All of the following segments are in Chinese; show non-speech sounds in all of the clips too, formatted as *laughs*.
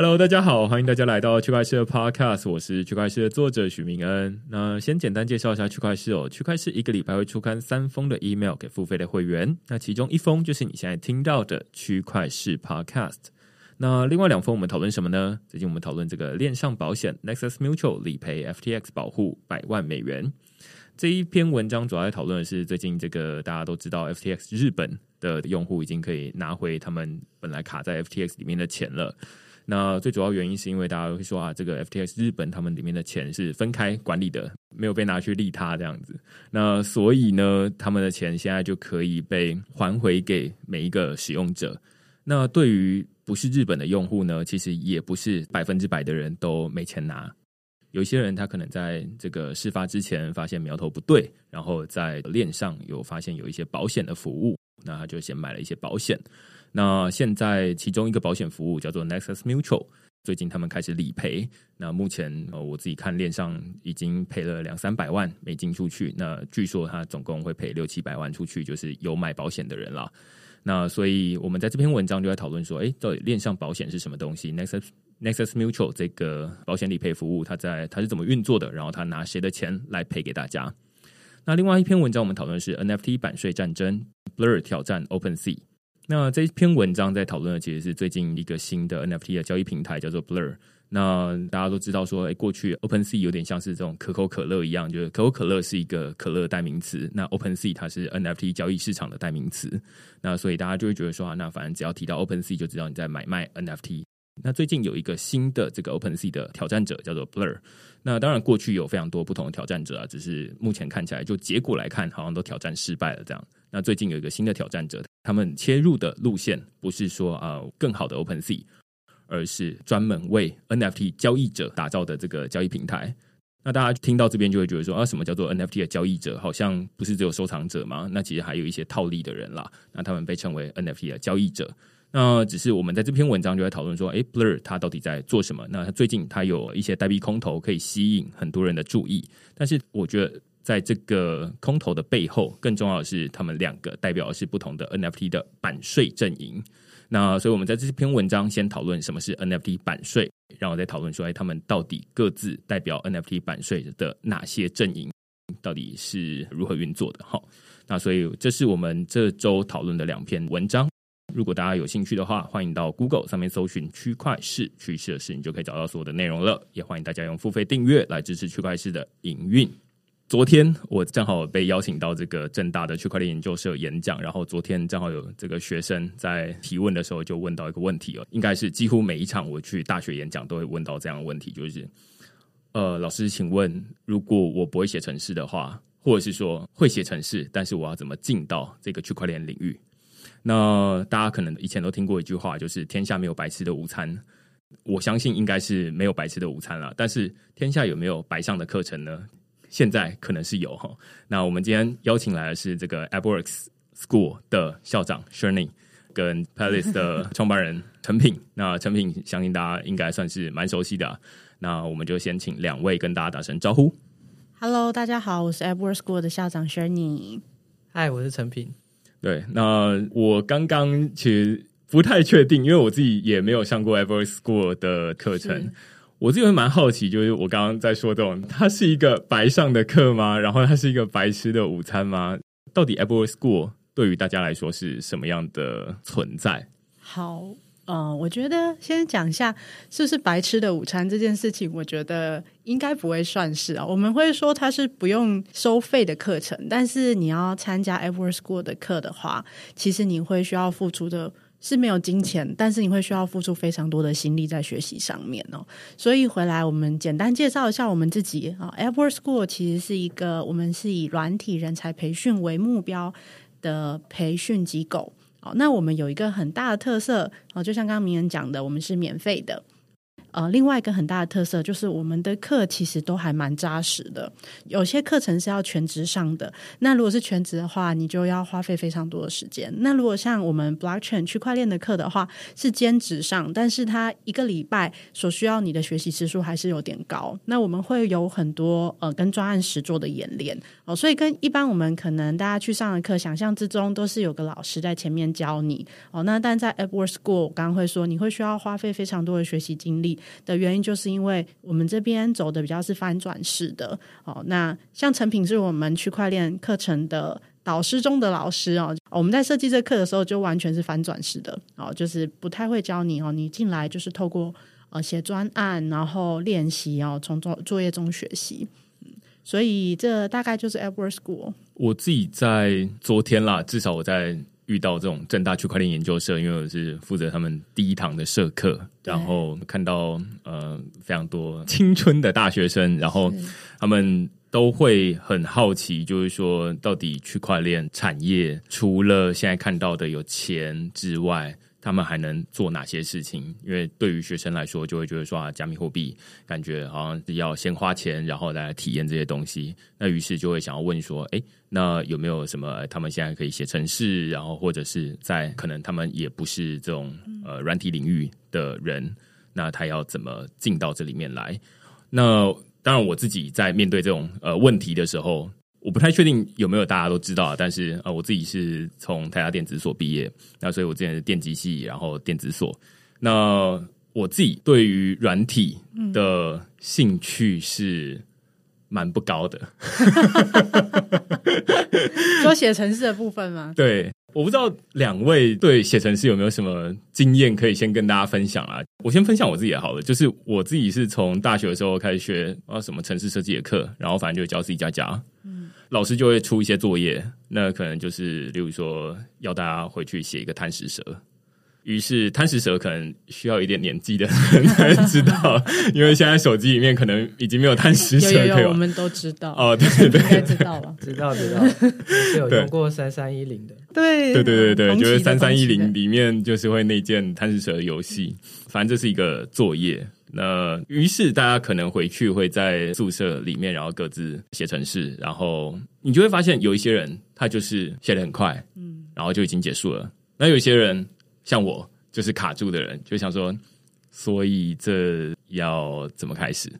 Hello，大家好，欢迎大家来到区块链的 Podcast，我是区块链的作者许明恩。那先简单介绍一下区块链哦，区块链一个礼拜会出刊三封的 email 给付费的会员，那其中一封就是你现在听到的区块链 Podcast。那另外两封我们讨论什么呢？最近我们讨论这个链上保险 Nexus Mutual 理赔 FTX 保护百万美元。这一篇文章主要在讨论的是最近这个大家都知道 FTX 日本的用户已经可以拿回他们本来卡在 FTX 里面的钱了。那最主要原因是因为大家会说啊，这个 FTX 日本他们里面的钱是分开管理的，没有被拿去利他这样子。那所以呢，他们的钱现在就可以被还回给每一个使用者。那对于不是日本的用户呢，其实也不是百分之百的人都没钱拿。有些人他可能在这个事发之前发现苗头不对，然后在链上有发现有一些保险的服务，那他就先买了一些保险。那现在其中一个保险服务叫做 Nexus Mutual，最近他们开始理赔。那目前呃我自己看链上已经赔了两三百万美金出去。那据说他总共会赔六七百万出去，就是有买保险的人了。那所以我们在这篇文章就在讨论说，哎，到底链上保险是什么东西？Nexus Nexus Mutual 这个保险理赔服务，它在它是怎么运作的？然后它拿谁的钱来赔给大家？那另外一篇文章我们讨论是 NFT 版税战争，Blur 挑战 OpenSea。那这篇文章在讨论的其实是最近一个新的 NFT 的交易平台，叫做 Blur。那大家都知道说，哎，过去 OpenSea 有点像是这种可口可乐一样，就是可口可乐是一个可乐代名词，那 OpenSea 它是 NFT 交易市场的代名词。那所以大家就会觉得说，啊，那反正只要提到 OpenSea，就知道你在买卖 NFT。那最近有一个新的这个 OpenSea 的挑战者叫做 Blur。那当然过去有非常多不同的挑战者啊，只是目前看起来就结果来看，好像都挑战失败了这样。那最近有一个新的挑战者，他们切入的路线不是说啊更好的 OpenSea，而是专门为 NFT 交易者打造的这个交易平台。那大家听到这边就会觉得说啊，什么叫做 NFT 的交易者？好像不是只有收藏者吗？那其实还有一些套利的人啦。那他们被称为 NFT 的交易者。那只是我们在这篇文章就在讨论说，哎，Blur 它到底在做什么？那它最近它有一些代币空投可以吸引很多人的注意，但是我觉得在这个空投的背后，更重要的是他们两个代表的是不同的 NFT 的版税阵营。那所以我们在这篇文章先讨论什么是 NFT 版税，然后再讨论说，哎，他们到底各自代表 NFT 版税的哪些阵营，到底是如何运作的？好，那所以这是我们这周讨论的两篇文章。如果大家有兴趣的话，欢迎到 Google 上面搜寻“区块市趋势的事”，你就可以找到所有的内容了。也欢迎大家用付费订阅来支持区块市的营运。昨天我正好被邀请到这个正大的区块链研究社演讲，然后昨天正好有这个学生在提问的时候就问到一个问题哦，应该是几乎每一场我去大学演讲都会问到这样的问题，就是呃，老师，请问如果我不会写程式的话，或者是说会写程式，但是我要怎么进到这个区块链领域？那大家可能以前都听过一句话，就是“天下没有白吃的午餐”。我相信应该是没有白吃的午餐了。但是天下有没有白上的课程呢？现在可能是有哈。那我们今天邀请来的是这个 AppWorks School 的校长 Shirley，跟 Palace 的创办人陈品。*laughs* 那陈品相信大家应该算是蛮熟悉的。那我们就先请两位跟大家打声招呼。Hello，大家好，我是 AppWorks School 的校长 Shirley。嗨，我是陈品。对，那我刚刚其实不太确定，因为我自己也没有上过 Ever School 的课程，我自己会蛮好奇，就是我刚刚在说这种，它是一个白上的课吗？然后它是一个白吃的午餐吗？到底 Ever School 对于大家来说是什么样的存在？好，嗯，我觉得先讲一下是不是白吃的午餐这件事情，我觉得应该不会算是啊。我们会说它是不用收费的课程，但是你要参加 Ever School 的课的话，其实你会需要付出的是没有金钱，但是你会需要付出非常多的心力在学习上面哦。所以回来我们简单介绍一下我们自己啊，Ever School 其实是一个我们是以软体人才培训为目标的培训机构。哦，那我们有一个很大的特色哦，就像刚刚明人讲的，我们是免费的。呃，另外一个很大的特色就是我们的课其实都还蛮扎实的，有些课程是要全职上的。那如果是全职的话，你就要花费非常多的时间。那如果像我们 Blockchain 区块链的课的话，是兼职上，但是它一个礼拜所需要你的学习时数还是有点高。那我们会有很多呃跟专案实做的演练哦，所以跟一般我们可能大家去上的课想象之中都是有个老师在前面教你哦。那但在 Edward School，我刚刚会说你会需要花费非常多的学习精力。的原因就是因为我们这边走的比较是翻转式的哦。那像成品是我们区块链课程的导师中的老师哦。我们在设计这课的时候就完全是翻转式的哦，就是不太会教你哦。你进来就是透过呃写专案，然后练习哦，从作作业中学习。所以这大概就是 Edward School。我自己在昨天啦，至少我在。遇到这种正大区块链研究社，因为我是负责他们第一堂的社课，然后看到呃非常多青春的大学生，然后他们都会很好奇，就是说到底区块链产业除了现在看到的有钱之外。他们还能做哪些事情？因为对于学生来说，就会觉得说啊，加密货币感觉好像是要先花钱，然后来体验这些东西。那于是就会想要问说，哎，那有没有什么他们现在可以写程式，然后或者是在可能他们也不是这种呃软体领域的人，那他要怎么进到这里面来？那当然，我自己在面对这种呃问题的时候。我不太确定有没有大家都知道，但是呃，我自己是从台大电子所毕业，那所以我之前是电机系，然后电子所。那我自己对于软体的兴趣是蛮不高的，*laughs* 说写程式的部分吗？*laughs* 对，我不知道两位对写程式有没有什么经验可以先跟大家分享啊？我先分享我自己也好了，就是我自己是从大学的时候开始学啊什么城市设计的课，然后反正就教自己加加。老师就会出一些作业，那可能就是，例如说要大家回去写一个贪食蛇。于是贪食蛇可能需要一点年纪的人才知道，因为现在手机里面可能已经没有贪食蛇可以我们都知道。哦，对对对，知道了，知道知道，*laughs* 有用过三三一零的，对对对对对，就是三三一零里面就是会内建贪食蛇的游戏，反正这是一个作业。那于是大家可能回去会在宿舍里面，然后各自写程式，然后你就会发现有一些人他就是写的很快，嗯，然后就已经结束了。那有一些人像我，就是卡住的人，就想说，所以这要怎么开始？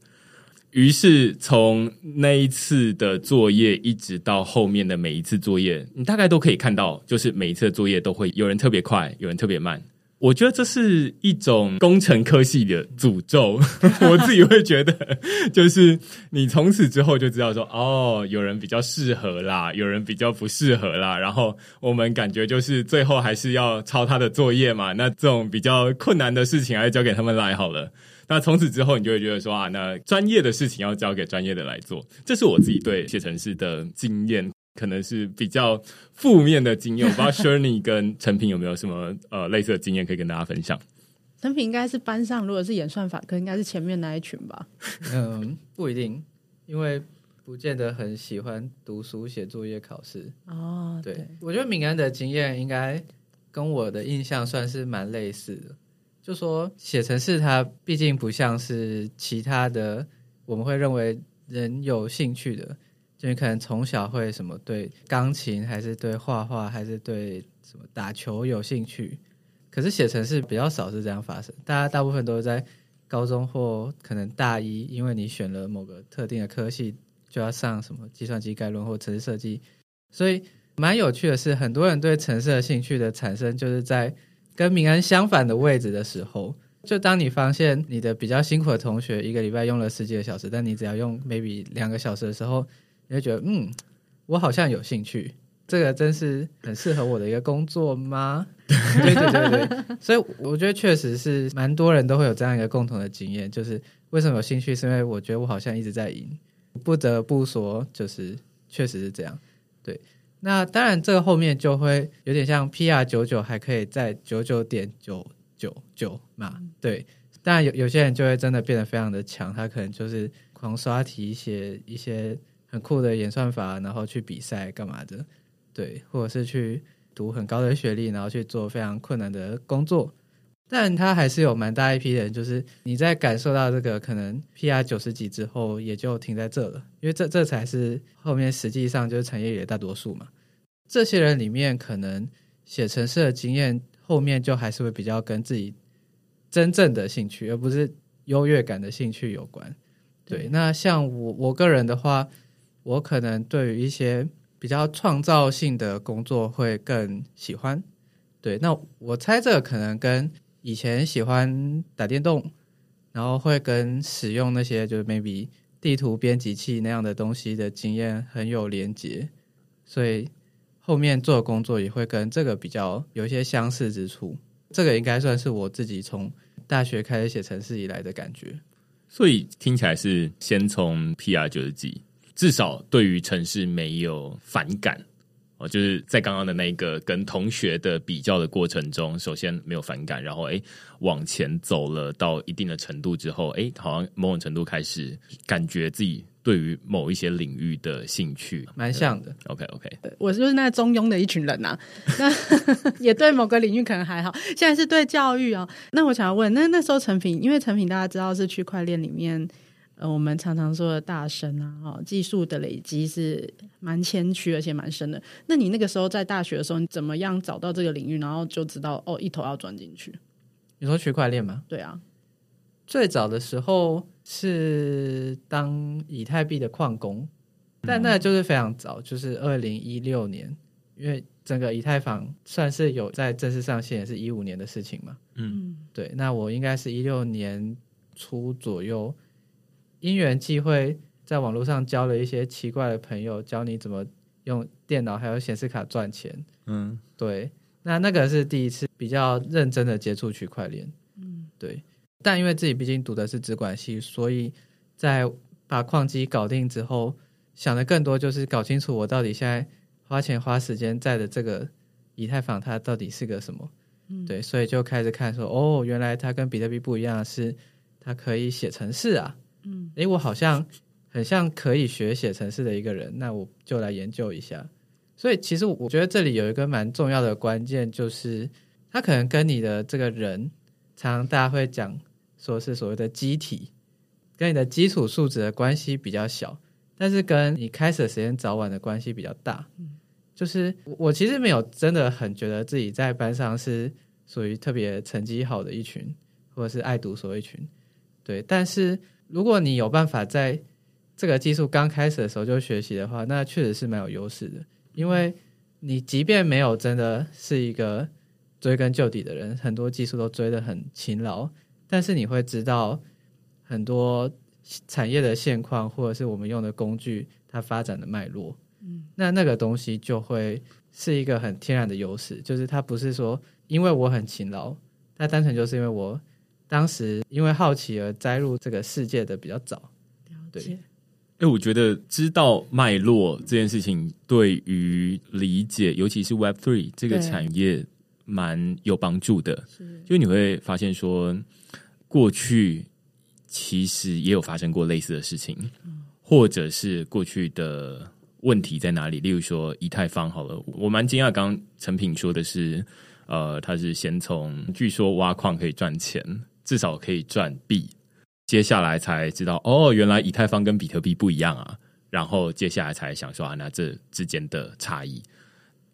于是从那一次的作业一直到后面的每一次作业，你大概都可以看到，就是每一次的作业都会有人特别快，有人特别慢。我觉得这是一种工程科系的诅咒，*laughs* 我自己会觉得，就是你从此之后就知道说，哦，有人比较适合啦，有人比较不适合啦，然后我们感觉就是最后还是要抄他的作业嘛，那这种比较困难的事情还是交给他们来好了。那从此之后，你就会觉得说啊，那专业的事情要交给专业的来做，这是我自己对写程式的经验。可能是比较负面的经验，我不知道 Shirley 跟陈平有没有什么呃类似的经验可以跟大家分享。陈平应该是班上，如果是演算法，可应该是前面那一群吧？嗯，不一定，因为不见得很喜欢读书、写作业、考试。哦，对，我觉得敏安的经验应该跟我的印象算是蛮类似的。就说写程式，它毕竟不像是其他的，我们会认为人有兴趣的。就你可能从小会什么对钢琴，还是对画画，还是对什么打球有兴趣，可是写程式比较少是这样发生。大家大部分都是在高中或可能大一，因为你选了某个特定的科系，就要上什么计算机概论或程式设计。所以蛮有趣的是，很多人对程式的兴趣的产生，就是在跟明安相反的位置的时候。就当你发现你的比较辛苦的同学一个礼拜用了十几个小时，但你只要用 maybe 两个小时的时候。你会觉得，嗯，我好像有兴趣，这个真是很适合我的一个工作吗？*laughs* 对对对对，所以我觉得确实是蛮多人都会有这样一个共同的经验，就是为什么有兴趣，是因为我觉得我好像一直在赢，不得不说，就是确实是这样。对，那当然这个后面就会有点像 PR 九九，还可以在九九点九九九嘛？对，当然有有些人就会真的变得非常的强，他可能就是狂刷题，写一些很酷的演算法，然后去比赛干嘛的，对，或者是去。读很高的学历，然后去做非常困难的工作，但他还是有蛮大一批人，就是你在感受到这个可能 PR 九十几之后，也就停在这了，因为这这才是后面实际上就是产业里的大多数嘛。这些人里面，可能写程式的经验后面就还是会比较跟自己真正的兴趣，而不是优越感的兴趣有关。对，那像我我个人的话，我可能对于一些。比较创造性的工作会更喜欢，对。那我猜这个可能跟以前喜欢打电动，然后会跟使用那些就是 maybe 地图编辑器那样的东西的经验很有连结，所以后面做工作也会跟这个比较有一些相似之处。这个应该算是我自己从大学开始写程式以来的感觉。所以听起来是先从 PR 九十几。至少对于城市没有反感哦，就是在刚刚的那个跟同学的比较的过程中，首先没有反感，然后哎往前走了到一定的程度之后，哎好像某种程度开始感觉自己对于某一些领域的兴趣蛮像的。OK OK，我就是那中庸的一群人呐，*laughs* 那也对某个领域可能还好，现在是对教育啊。那我想要问，那那时候成品，因为成品大家知道是区块链里面。呃，我们常常说的大神啊，哈，技术的累积是蛮谦虚而且蛮深的。那你那个时候在大学的时候，你怎么样找到这个领域，然后就知道哦，一头要钻进去？你说区块链吗？对啊，最早的时候是当以太币的矿工，但那就是非常早，就是二零一六年，因为整个以太坊算是有在正式上线，也是一五年的事情嘛。嗯，对，那我应该是一六年初左右。因缘际会，在网络上交了一些奇怪的朋友，教你怎么用电脑还有显示卡赚钱。嗯，对，那那个是第一次比较认真的接触区块链。嗯，对。但因为自己毕竟读的是资管系，所以在把矿机搞定之后，想的更多就是搞清楚我到底现在花钱花时间在的这个以太坊它到底是个什么。嗯，对，所以就开始看说，哦，原来它跟比特币不一样，是它可以写程式啊。嗯，诶，我好像很像可以学写程式的一个人，那我就来研究一下。所以其实我觉得这里有一个蛮重要的关键，就是他可能跟你的这个人，常常大家会讲说是所谓的机体，跟你的基础素质的关系比较小，但是跟你开始的时间早晚的关系比较大。就是我其实没有真的很觉得自己在班上是属于特别成绩好的一群，或者是爱读书一群，对，但是。如果你有办法在这个技术刚开始的时候就学习的话，那确实是蛮有优势的。因为你即便没有真的是一个追根究底的人，很多技术都追得很勤劳，但是你会知道很多产业的现况，或者是我们用的工具它发展的脉络。嗯，那那个东西就会是一个很天然的优势，就是它不是说因为我很勤劳，它单纯就是因为我。当时因为好奇而栽入这个世界的比较早，对。哎，我觉得知道脉络这件事情，对于理解，尤其是 Web Three 这个产业，蛮有帮助的。就你会发现说，过去其实也有发生过类似的事情，或者是过去的问题在哪里？例如说以太坊，好了，我蛮惊讶，刚刚陈品说的是，呃，他是先从据说挖矿可以赚钱。至少可以赚币，接下来才知道哦，原来以太坊跟比特币不一样啊。然后接下来才想说啊，那这之间的差异。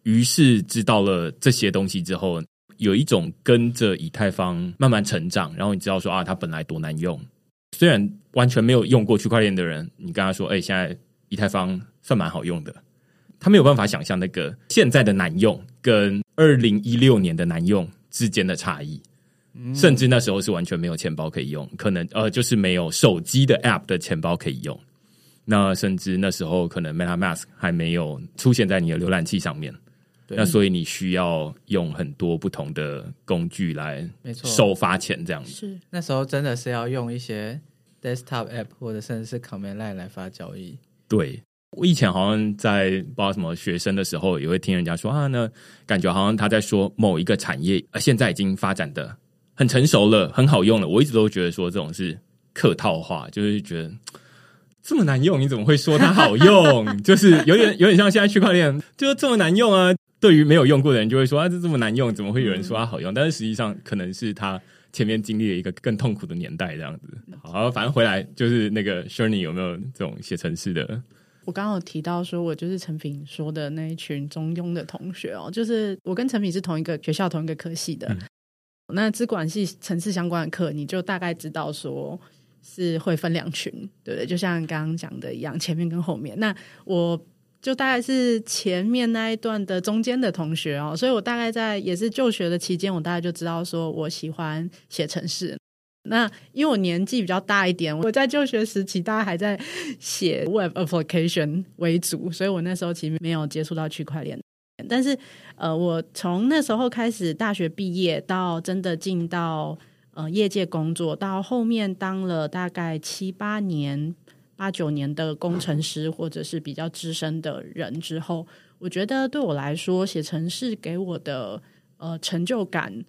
于是知道了这些东西之后，有一种跟着以太坊慢慢成长。然后你知道说啊，它本来多难用。虽然完全没有用过区块链的人，你跟他说，哎，现在以太坊算蛮好用的。他没有办法想象那个现在的难用跟二零一六年的难用之间的差异。甚至那时候是完全没有钱包可以用，可能呃就是没有手机的 App 的钱包可以用。那甚至那时候可能 MetaMask 还没有出现在你的浏览器上面，对那所以你需要用很多不同的工具来没错收发钱这样子。是那时候真的是要用一些 desktop app 或者甚至是 command line 来发交易。对我以前好像在不知道什么学生的时候，也会听人家说啊，那感觉好像他在说某一个产业，呃，现在已经发展的很成熟了，很好用了。我一直都觉得说这种是客套话，就是觉得。这么难用，你怎么会说它好用？*laughs* 就是有点有点像现在区块链，就是这么难用啊！对于没有用过的人，就会说啊，这这么难用，怎么会有人说它好用？但是实际上，可能是他前面经历了一个更痛苦的年代，这样子。好，反正回来就是那个 Shirley 有没有这种写程式的？我刚刚有提到说，我就是陈品说的那一群中庸的同学哦，就是我跟陈品是同一个学校、同一个科系的。那资管系城市相关的课，你就大概知道说是会分两群，对不对？就像刚刚讲的一样，前面跟后面。那我就大概是前面那一段的中间的同学哦，所以我大概在也是就学的期间，我大概就知道说我喜欢写城市。那因为我年纪比较大一点，我在就学时期大家还在写 Web application 为主，所以我那时候其实没有接触到区块链。但是，呃，我从那时候开始，大学毕业到真的进到呃业界工作，到后面当了大概七八年、八九年的工程师，或者是比较资深的人之后，我觉得对我来说，写程式给我的呃成就感。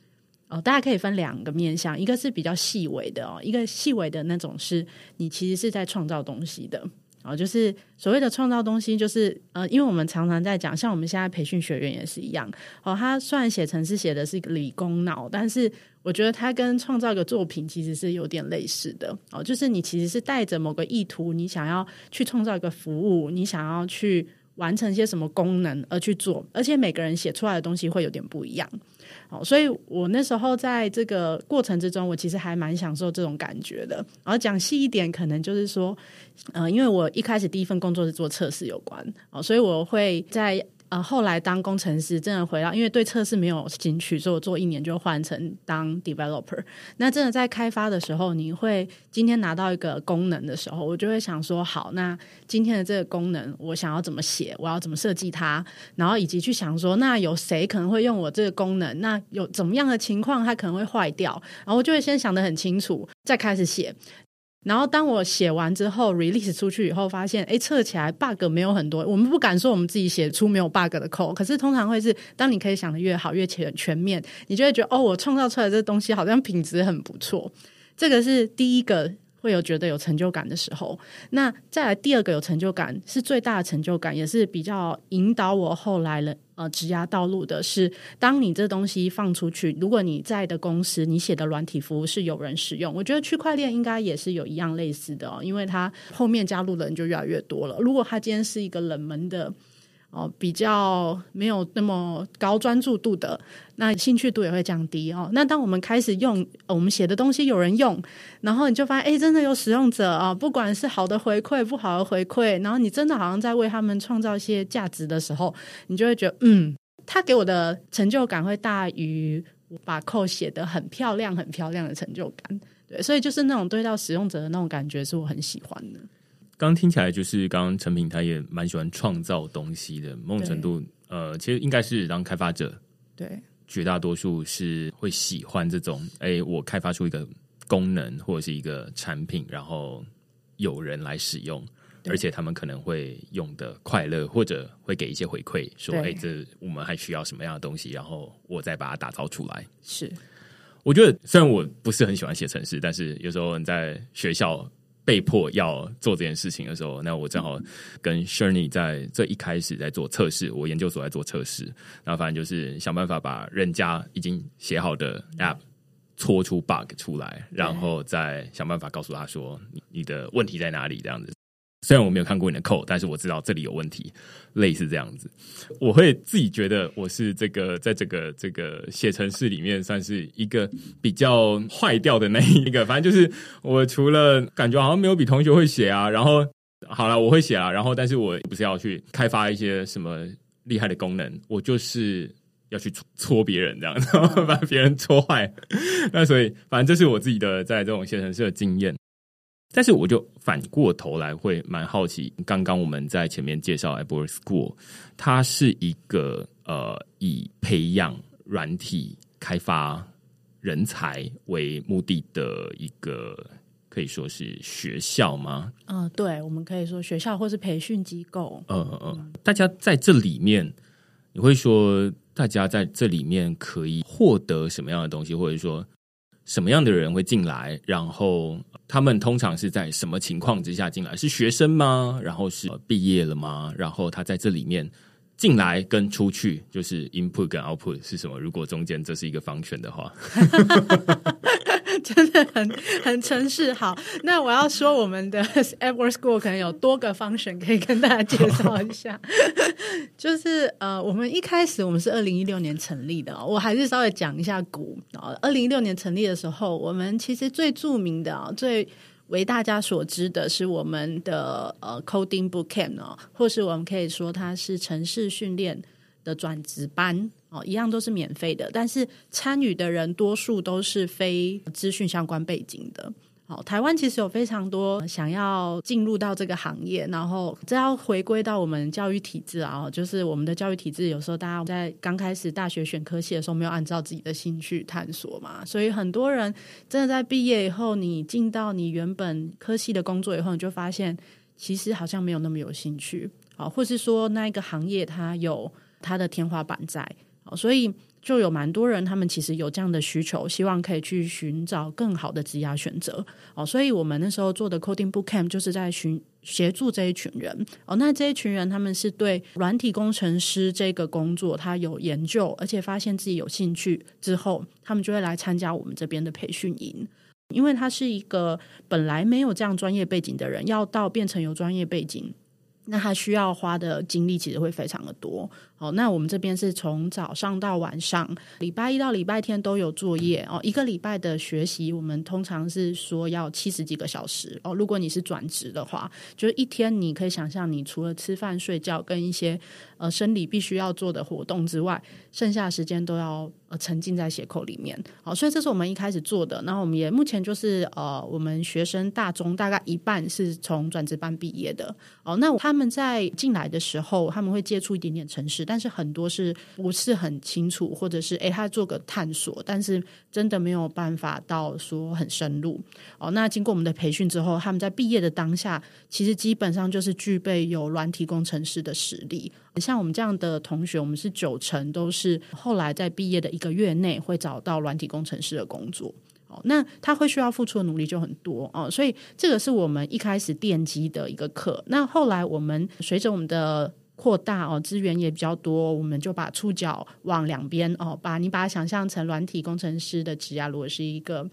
哦，大家可以分两个面向，一个是比较细微的哦，一个细微的那种是你其实是在创造东西的，哦，就是所谓的创造东西，就是呃，因为我们常常在讲，像我们现在培训学员也是一样，哦，他虽然写程式写的是一个理工脑，但是我觉得他跟创造一个作品其实是有点类似的，哦，就是你其实是带着某个意图，你想要去创造一个服务，你想要去完成一些什么功能而去做，而且每个人写出来的东西会有点不一样。好，所以我那时候在这个过程之中，我其实还蛮享受这种感觉的。然后讲细一点，可能就是说，呃，因为我一开始第一份工作是做测试有关，哦，所以我会在。呃，后来当工程师，真的回到，因为对测试没有兴趣，所以我做一年就换成当 developer。那真的在开发的时候，你会今天拿到一个功能的时候，我就会想说，好，那今天的这个功能我想要怎么写，我要怎么设计它，然后以及去想说，那有谁可能会用我这个功能？那有怎么样的情况它可能会坏掉？然后我就会先想得很清楚，再开始写。然后当我写完之后，release 出去以后，发现哎，测起来 bug 没有很多。我们不敢说我们自己写出没有 bug 的 code，可是通常会是，当你可以想的越好、越全全面，你就会觉得哦，我创造出来这东西好像品质很不错。这个是第一个。会有觉得有成就感的时候，那再来第二个有成就感是最大的成就感，也是比较引导我后来了呃职涯道路的是，当你这东西放出去，如果你在的公司你写的软体服务是有人使用，我觉得区块链应该也是有一样类似的哦，因为它后面加入的人就越来越多了。如果它今天是一个冷门的。哦，比较没有那么高专注度的，那兴趣度也会降低哦。那当我们开始用我们写的东西有人用，然后你就发现，哎，真的有使用者啊，不管是好的回馈、不好的回馈，然后你真的好像在为他们创造一些价值的时候，你就会觉得，嗯，他给我的成就感会大于我把扣写的很漂亮、很漂亮的成就感。对，所以就是那种对到使用者的那种感觉，是我很喜欢的。刚听起来就是刚刚陈平他也蛮喜欢创造东西的，某种程度，呃，其实应该是当开发者，对，绝大多数是会喜欢这种，哎，我开发出一个功能或者是一个产品，然后有人来使用，而且他们可能会用的快乐，或者会给一些回馈，说，哎，这我们还需要什么样的东西，然后我再把它打造出来。是，我觉得虽然我不是很喜欢写程式，但是有时候你在学校。被迫要做这件事情的时候，那我正好跟 Shirley 在这一开始在做测试，我研究所在做测试，然后反正就是想办法把人家已经写好的 App 搓出 bug 出来，然后再想办法告诉他说你的问题在哪里这样子。虽然我没有看过你的 code，但是我知道这里有问题，类似这样子。我会自己觉得我是这个在这个这个写程式里面算是一个比较坏掉的那一个。反正就是我除了感觉好像没有比同学会写啊，然后好了我会写啊，然后但是我不是要去开发一些什么厉害的功能，我就是要去搓别人这样，然 *laughs* 后把别人搓坏。那所以反正这是我自己的在这种写程式的经验。但是我就反过头来会蛮好奇，刚刚我们在前面介绍 Apple School，它是一个呃以培养软体开发人才为目的的一个可以说是学校吗？嗯、对，我们可以说学校或是培训机构。嗯嗯嗯，大家在这里面，你会说大家在这里面可以获得什么样的东西，或者说什么样的人会进来？然后他们通常是在什么情况之下进来？是学生吗？然后是毕业了吗？然后他在这里面进来跟出去，就是 input 跟 output 是什么？如果中间这是一个方圈的话，*laughs* *laughs* 真的很很城市好。那我要说，我们的 *laughs* Edward School 可能有多个 function 可以跟大家介绍一下。*laughs* 就是呃，我们一开始我们是二零一六年成立的，我还是稍微讲一下股啊。二零一六年成立的时候，我们其实最著名的啊，最为大家所知的是我们的呃 Coding Bootcamp 哦，或是我们可以说它是城市训练的转职班哦，一样都是免费的，但是参与的人多数都是非资讯相关背景的。好，台湾其实有非常多想要进入到这个行业，然后这要回归到我们教育体制啊，就是我们的教育体制有时候大家在刚开始大学选科系的时候，没有按照自己的兴趣探索嘛，所以很多人真的在毕业以后，你进到你原本科系的工作以后，你就发现其实好像没有那么有兴趣啊，或是说那一个行业它有它的天花板在，所以。就有蛮多人，他们其实有这样的需求，希望可以去寻找更好的职业选择哦。所以我们那时候做的 Coding Bootcamp 就是在寻协助这一群人哦。那这一群人他们是对软体工程师这个工作他有研究，而且发现自己有兴趣之后，他们就会来参加我们这边的培训营。因为他是一个本来没有这样专业背景的人，要到变成有专业背景。那他需要花的精力其实会非常的多。好，那我们这边是从早上到晚上，礼拜一到礼拜天都有作业哦。一个礼拜的学习，我们通常是说要七十几个小时哦。如果你是转职的话，就是一天你可以想象，你除了吃饭、睡觉跟一些呃生理必须要做的活动之外，剩下的时间都要呃沉浸在写扣里面。好，所以这是我们一开始做的。然后我们也目前就是呃，我们学生大中大概一半是从转职班毕业的哦。那他们在进来的时候，他们会接触一点点城市。但是很多是不是很清楚，或者是诶，他做个探索，但是真的没有办法到说很深入哦。那经过我们的培训之后，他们在毕业的当下，其实基本上就是具备有软体工程师的实力。像我们这样的同学，我们是九成都是后来在毕业的一个月内会找到软体工程师的工作。哦，那他会需要付出的努力就很多哦，所以这个是我们一开始奠基的一个课。那后来我们随着我们的扩大哦，资源也比较多，我们就把触角往两边哦，把你把它想象成软体工程师的职涯，如果是一个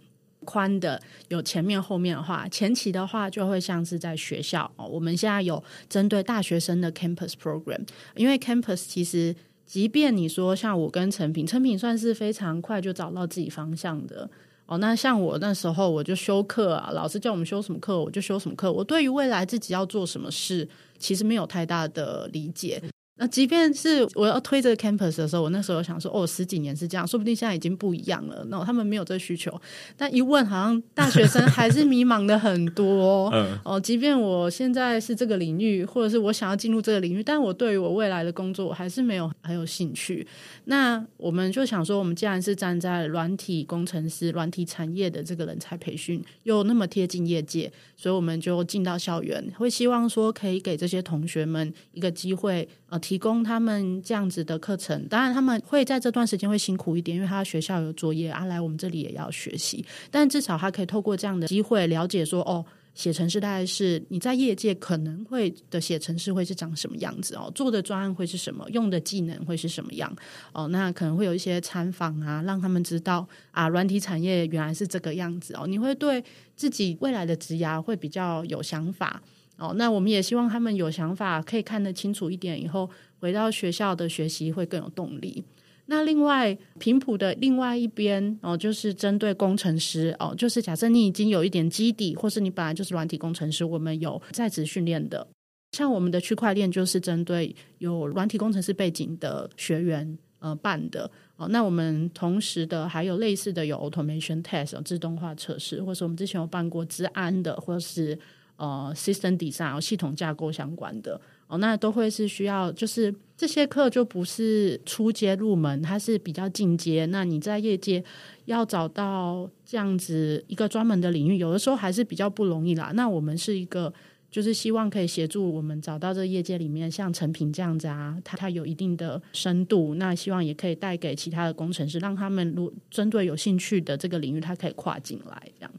宽的，有前面后面的话，前期的话就会像是在学校哦。我们现在有针对大学生的 campus program，因为 campus 其实，即便你说像我跟陈平，陈平算是非常快就找到自己方向的哦。那像我那时候我就修课啊，老师叫我们修什么课，我就修什么课。我对于未来自己要做什么事。其实没有太大的理解。那即便是我要推这个 campus 的时候，我那时候想说，哦，十几年是这样，说不定现在已经不一样了。那他们没有这个需求，但一问，好像大学生还是迷茫的很多。*laughs* 嗯，哦，即便我现在是这个领域，或者是我想要进入这个领域，但我对于我未来的工作，我还是没有很有兴趣。那我们就想说，我们既然是站在软体工程师、软体产业的这个人才培训，又那么贴近业界，所以我们就进到校园，会希望说可以给这些同学们一个机会，呃。提供他们这样子的课程，当然他们会在这段时间会辛苦一点，因为他学校有作业啊，来我们这里也要学习。但至少他可以透过这样的机会了解说，哦，写程式大概是你在业界可能会的写程式会是长什么样子哦，做的专案会是什么，用的技能会是什么样哦。那可能会有一些参访啊，让他们知道啊，软体产业原来是这个样子哦。你会对自己未来的职涯会比较有想法。哦，那我们也希望他们有想法，可以看得清楚一点，以后回到学校的学习会更有动力。那另外频谱的另外一边哦，就是针对工程师哦，就是假设你已经有一点基底，或是你本来就是软体工程师，我们有在职训练的。像我们的区块链就是针对有软体工程师背景的学员。呃办的。哦，那我们同时的还有类似的有 automation test 自动化测试，或是我们之前有办过治安的，或是呃 system design 系统架构相关的。哦，那都会是需要，就是这些课就不是初阶入门，它是比较进阶。那你在业界要找到这样子一个专门的领域，有的时候还是比较不容易啦。那我们是一个。就是希望可以协助我们找到这业界里面像成品这样子啊，它它有一定的深度，那希望也可以带给其他的工程师，让他们如针对有兴趣的这个领域，他可以跨进来这样。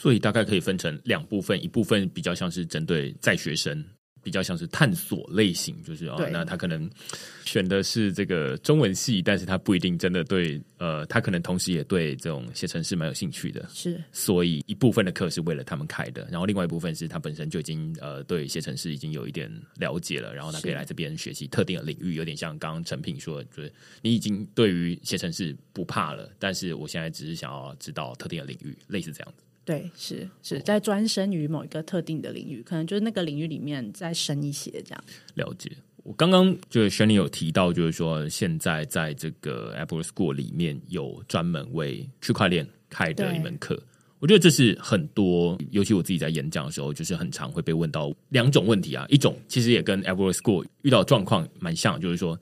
所以大概可以分成两部分，一部分比较像是针对在学生。比较像是探索类型，就是哦，那他可能选的是这个中文系，但是他不一定真的对，呃，他可能同时也对这种写程式蛮有兴趣的，是，所以一部分的课是为了他们开的，然后另外一部分是他本身就已经呃对写程式已经有一点了解了，然后他可以来这边学习特定的领域，有点像刚刚陈品说，就是你已经对于写程式不怕了，但是我现在只是想要知道特定的领域，类似这样子。对，是是在专深于某一个特定的领域，可能就是那个领域里面再深一些这样。了解，我刚刚就是 Shani 有提到，就是说现在在这个 Apple School 里面有专门为区块链开的一门课。我觉得这是很多，尤其我自己在演讲的时候，就是很常会被问到两种问题啊。一种其实也跟 Apple School 遇到状况蛮像，就是说。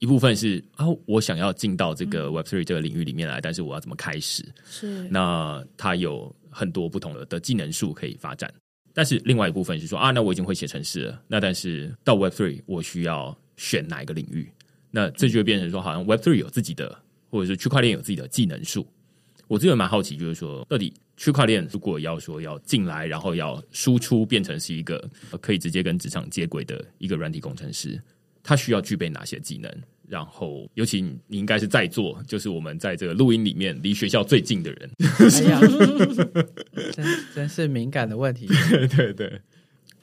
一部分是啊，我想要进到这个 Web Three 这个领域里面来，但是我要怎么开始？是那它有很多不同的的技能树可以发展。但是另外一部分是说啊，那我已经会写程式了，那但是到 Web Three 我需要选哪一个领域？那这就会变成说，好像 Web Three 有自己的，或者是区块链有自己的技能树。我自己蛮好奇，就是说，到底区块链如果要说要进来，然后要输出变成是一个可以直接跟职场接轨的一个软体工程师。他需要具备哪些技能？然后，尤其你应该是在座，就是我们在这个录音里面离学校最近的人。哎呀，真真是敏感的问题。*laughs* 对对，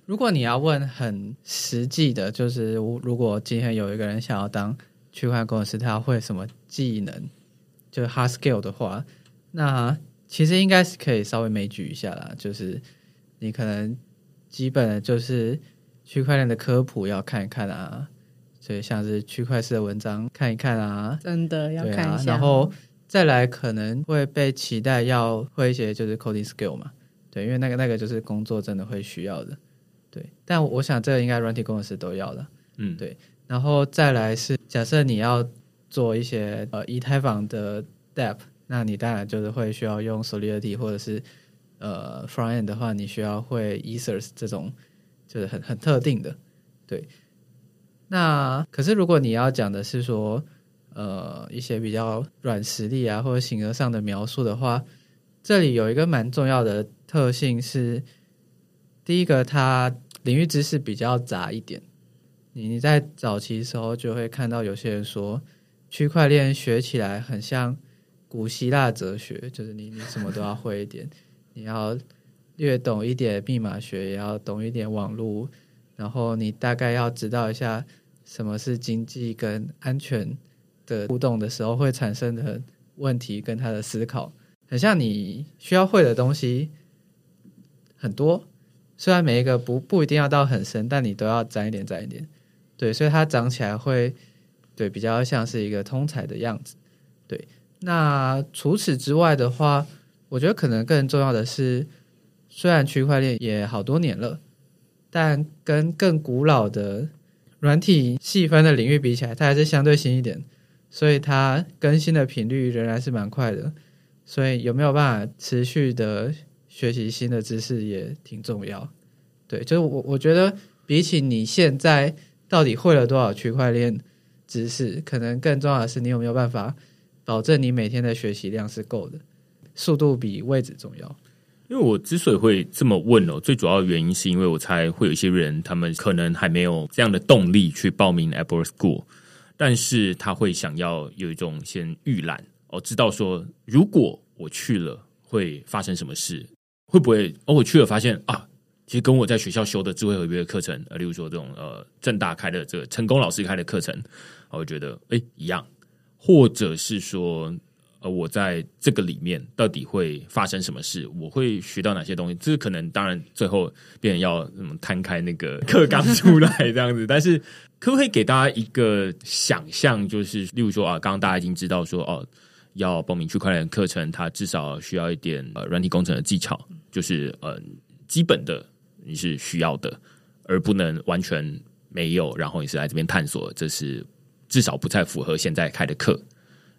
如果你要问很实际的，就是如果今天有一个人想要当区块链工程师，他要会什么技能？就是 hard skill 的话，那其实应该是可以稍微枚举一下啦。就是你可能基本的就是区块链的科普要看一看啊。所以像是区块式的文章看一看啊，真的要看一下，然后再来可能会被期待要会一些就是 coding skill 嘛，对，因为那个那个就是工作真的会需要的，对。但我想这个应该软体工程师都要的，嗯，对。然后再来是假设你要做一些呃以太坊的 dApp，那你当然就是会需要用 Solidity 或者是呃 Frontend 的话，你需要会 Ethers 这种就是很很特定的，对。那可是，如果你要讲的是说，呃，一些比较软实力啊，或者形而上的描述的话，这里有一个蛮重要的特性是，第一个，它领域知识比较杂一点。你你在早期时候就会看到有些人说，区块链学起来很像古希腊哲学，就是你你什么都要会一点，*laughs* 你要略懂一点密码学，也要懂一点网络，然后你大概要知道一下。什么是经济跟安全的互动的时候会产生的问题，跟他的思考，很像你需要会的东西很多，虽然每一个不不一定要到很深，但你都要沾一点沾一点，对，所以它长起来会对比较像是一个通才的样子，对。那除此之外的话，我觉得可能更重要的是，虽然区块链也好多年了，但跟更古老的。软体细分的领域比起来，它还是相对新一点，所以它更新的频率仍然是蛮快的。所以有没有办法持续的学习新的知识也挺重要。对，就是我我觉得比起你现在到底会了多少区块链知识，可能更重要的是你有没有办法保证你每天的学习量是够的，速度比位置重要。因为我之所以会这么问哦，最主要的原因是因为我猜会有一些人，他们可能还没有这样的动力去报名 Apple School，但是他会想要有一种先预览哦，知道说如果我去了会发生什么事，会不会哦我去了发现啊，其实跟我在学校修的智慧合约课程，呃，例如说这种呃正大开的这个成功老师开的课程，我觉得哎一样，或者是说呃，我在这个里面到底会发生什么事？我会学到哪些东西？这可能当然最后变成要嗯摊开那个课纲出来 *laughs* 这样子，但是可不可以给大家一个想象？就是例如说啊，刚刚大家已经知道说哦，要报名区块链课程，它至少需要一点呃软体工程的技巧，就是呃基本的你是需要的，而不能完全没有，然后你是来这边探索，这是至少不太符合现在开的课。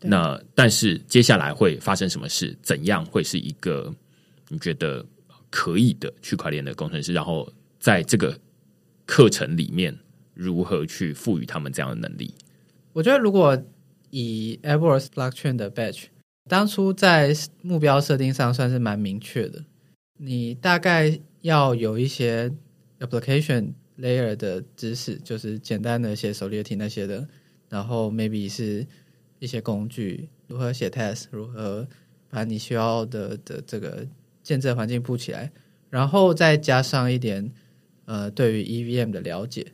对那但是接下来会发生什么事？怎样会是一个你觉得可以的区块链的工程师？然后在这个课程里面，如何去赋予他们这样的能力？我觉得如果以 Everest Blockchain 的 Batch，当初在目标设定上算是蛮明确的。你大概要有一些 application layer 的知识，就是简单的写手列体那些的，然后 maybe 是一些工具，如何写 test，如何把你需要的的这个建制环境布起来，然后再加上一点呃对于 EVM 的了解。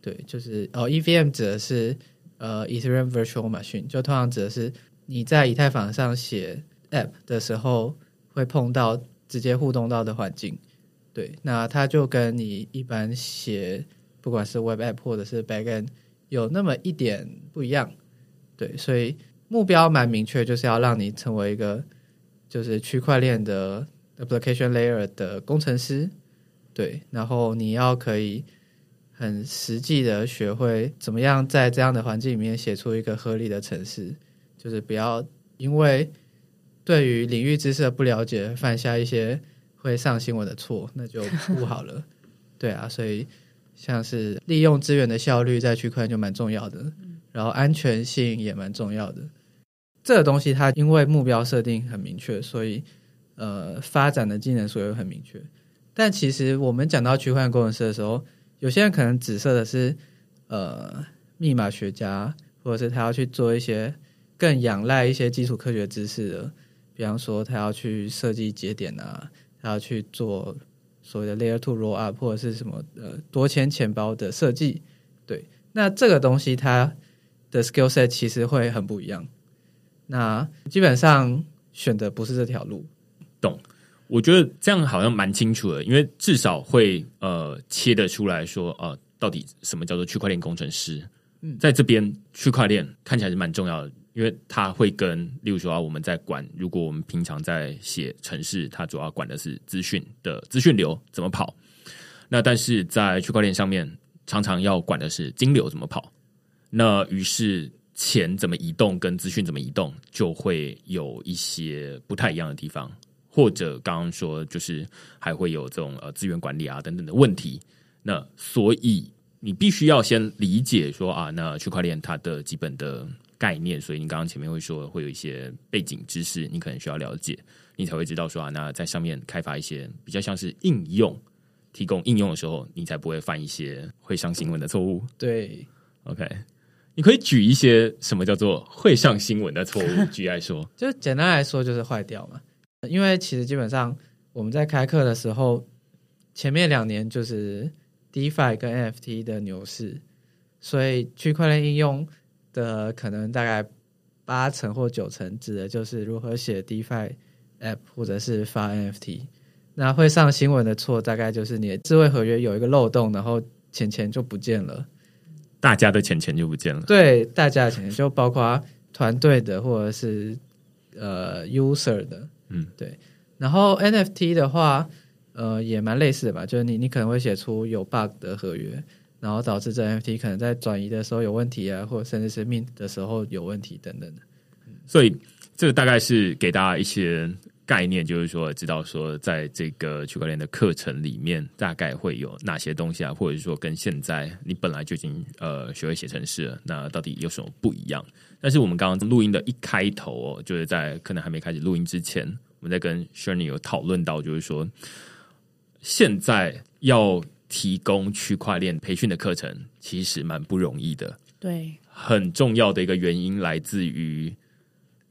对，就是哦，EVM 指的是呃 Ethereum Virtual Machine，就通常指的是你在以太坊上写 App 的时候会碰到直接互动到的环境。对，那它就跟你一般写不管是 Web App 或者是 Backend 有那么一点不一样。对，所以目标蛮明确，就是要让你成为一个就是区块链的 application layer 的工程师。对，然后你要可以很实际的学会怎么样在这样的环境里面写出一个合理的程式，就是不要因为对于领域知识的不了解，犯下一些会上新闻的错，那就不好了。*laughs* 对啊，所以像是利用资源的效率在区块链就蛮重要的，然后安全性也蛮重要的。这个东西它因为目标设定很明确，所以呃发展的技能所也很明确。但其实我们讲到区块链工程师的时候，有些人可能紫色的是呃密码学家，或者是他要去做一些更仰赖一些基础科学知识的，比方说他要去设计节点啊，他要去做所谓的 Layer Two Roll Up 或者是什么呃多签钱包的设计。对，那这个东西它的 skill set 其实会很不一样。那基本上选的不是这条路。懂我觉得这样好像蛮清楚的，因为至少会呃切得出来说，呃，到底什么叫做区块链工程师？嗯在这边区块链看起来是蛮重要的，因为它会跟，例如说啊，我们在管，如果我们平常在写城市，它主要管的是资讯的资讯流怎么跑，那但是在区块链上面，常常要管的是金流怎么跑，那于是钱怎么移动跟资讯怎么移动，就会有一些不太一样的地方。或者刚刚说，就是还会有这种呃资源管理啊等等的问题。那所以你必须要先理解说啊，那区块链它的基本的概念。所以你刚刚前面会说会有一些背景知识，你可能需要了解，你才会知道说啊，那在上面开发一些比较像是应用，提供应用的时候，你才不会犯一些会上新闻的错误。对，OK，你可以举一些什么叫做会上新闻的错误 *laughs* 举来说。就简单来说就是坏掉嘛。因为其实基本上我们在开课的时候，前面两年就是 DeFi 跟 NFT 的牛市，所以区块链应用的可能大概八成或九成指的就是如何写 DeFi app 或者是发 NFT。那会上新闻的错，大概就是你的智慧合约有一个漏洞，然后钱钱就不见了。大家的钱钱就不见了。对大家的钱就包括团队的或者是呃 user 的，嗯，对。然后 NFT 的话，呃，也蛮类似的吧，就是你你可能会写出有 bug 的合约，然后导致这 NFT 可能在转移的时候有问题啊，或者甚至是 mint 的时候有问题等等的。所以这个大概是给大家一些概念，就是说知道说在这个区块链的课程里面大概会有哪些东西啊，或者是说跟现在你本来就已经呃学会写程式了，那到底有什么不一样？但是我们刚刚录音的一开头哦，就是在可能还没开始录音之前，我们在跟 Shirley 有讨论到，就是说现在要提供区块链培训的课程，其实蛮不容易的。对，很重要的一个原因来自于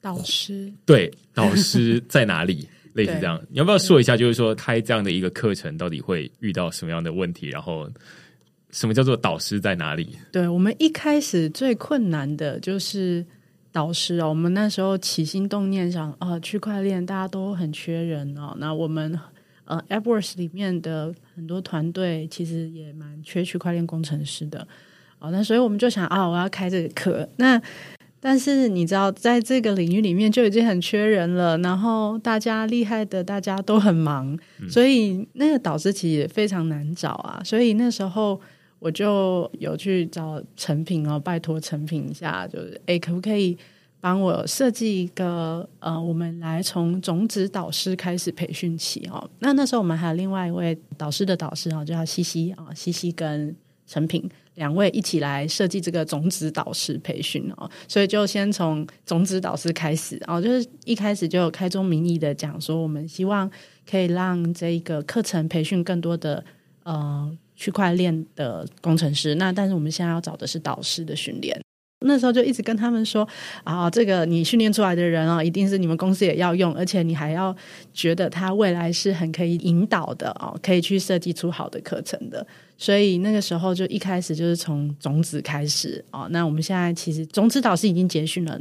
导师对，导师在哪里？类似这样，你要不要说一下？就是说，开这样的一个课程，到底会遇到什么样的问题？然后，什么叫做导师在哪里？对我们一开始最困难的就是导师哦，我们那时候起心动念想，呃，区块链大家都很缺人哦，那我们呃 AppWorks 里面的很多团队其实也蛮缺区块链工程师的哦，那所以我们就想啊，我要开这个课。那但是你知道，在这个领域里面就已经很缺人了，然后大家厉害的大家都很忙，所以那个导师其实也非常难找啊。所以那时候我就有去找成品哦，拜托成品一下，就是哎，可不可以帮我设计一个呃，我们来从种子导师开始培训起哦。那那时候我们还有另外一位导师的导师啊，叫西西啊，西西跟成品。两位一起来设计这个种子导师培训哦，所以就先从种子导师开始哦，就是一开始就有开宗明义的讲说，我们希望可以让这个课程培训更多的呃区块链的工程师。那但是我们现在要找的是导师的训练。那时候就一直跟他们说啊，这个你训练出来的人啊，一定是你们公司也要用，而且你还要觉得他未来是很可以引导的哦，可以去设计出好的课程的。所以那个时候就一开始就是从种子开始哦。那我们现在其实种子导师已经结训了。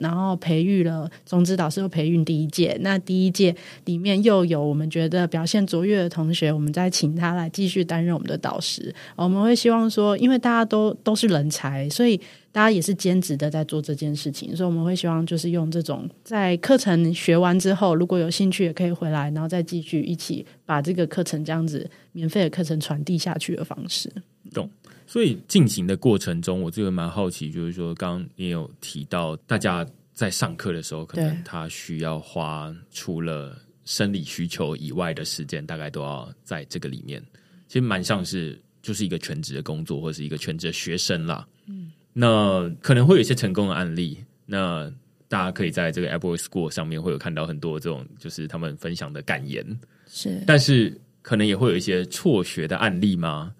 然后培育了种子导师，又培育第一届。那第一届里面又有我们觉得表现卓越的同学，我们再请他来继续担任我们的导师。我们会希望说，因为大家都都是人才，所以大家也是兼职的在做这件事情。所以我们会希望就是用这种在课程学完之后，如果有兴趣也可以回来，然后再继续一起把这个课程这样子免费的课程传递下去的方式。懂。所以进行的过程中，我这个蛮好奇，就是说，刚刚你有提到，大家在上课的时候，可能他需要花除了生理需求以外的时间，大概都要在这个里面。其实蛮像是就是一个全职的工作，或者是一个全职的学生啦。嗯，那可能会有一些成功的案例，那大家可以在这个 Apple School 上面会有看到很多这种，就是他们分享的感言。是，但是可能也会有一些辍学的案例吗？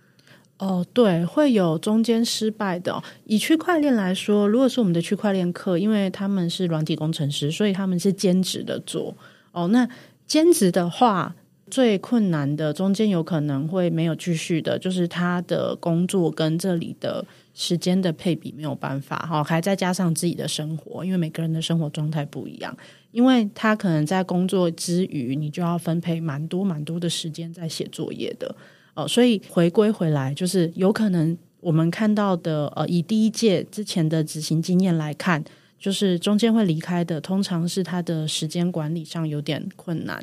哦，对，会有中间失败的。以区块链来说，如果是我们的区块链课，因为他们是软体工程师，所以他们是兼职的做。哦，那兼职的话，最困难的中间有可能会没有继续的，就是他的工作跟这里的时间的配比没有办法哈，还再加上自己的生活，因为每个人的生活状态不一样，因为他可能在工作之余，你就要分配蛮多蛮多的时间在写作业的。哦，所以回归回来，就是有可能我们看到的，呃，以第一届之前的执行经验来看，就是中间会离开的，通常是他的时间管理上有点困难。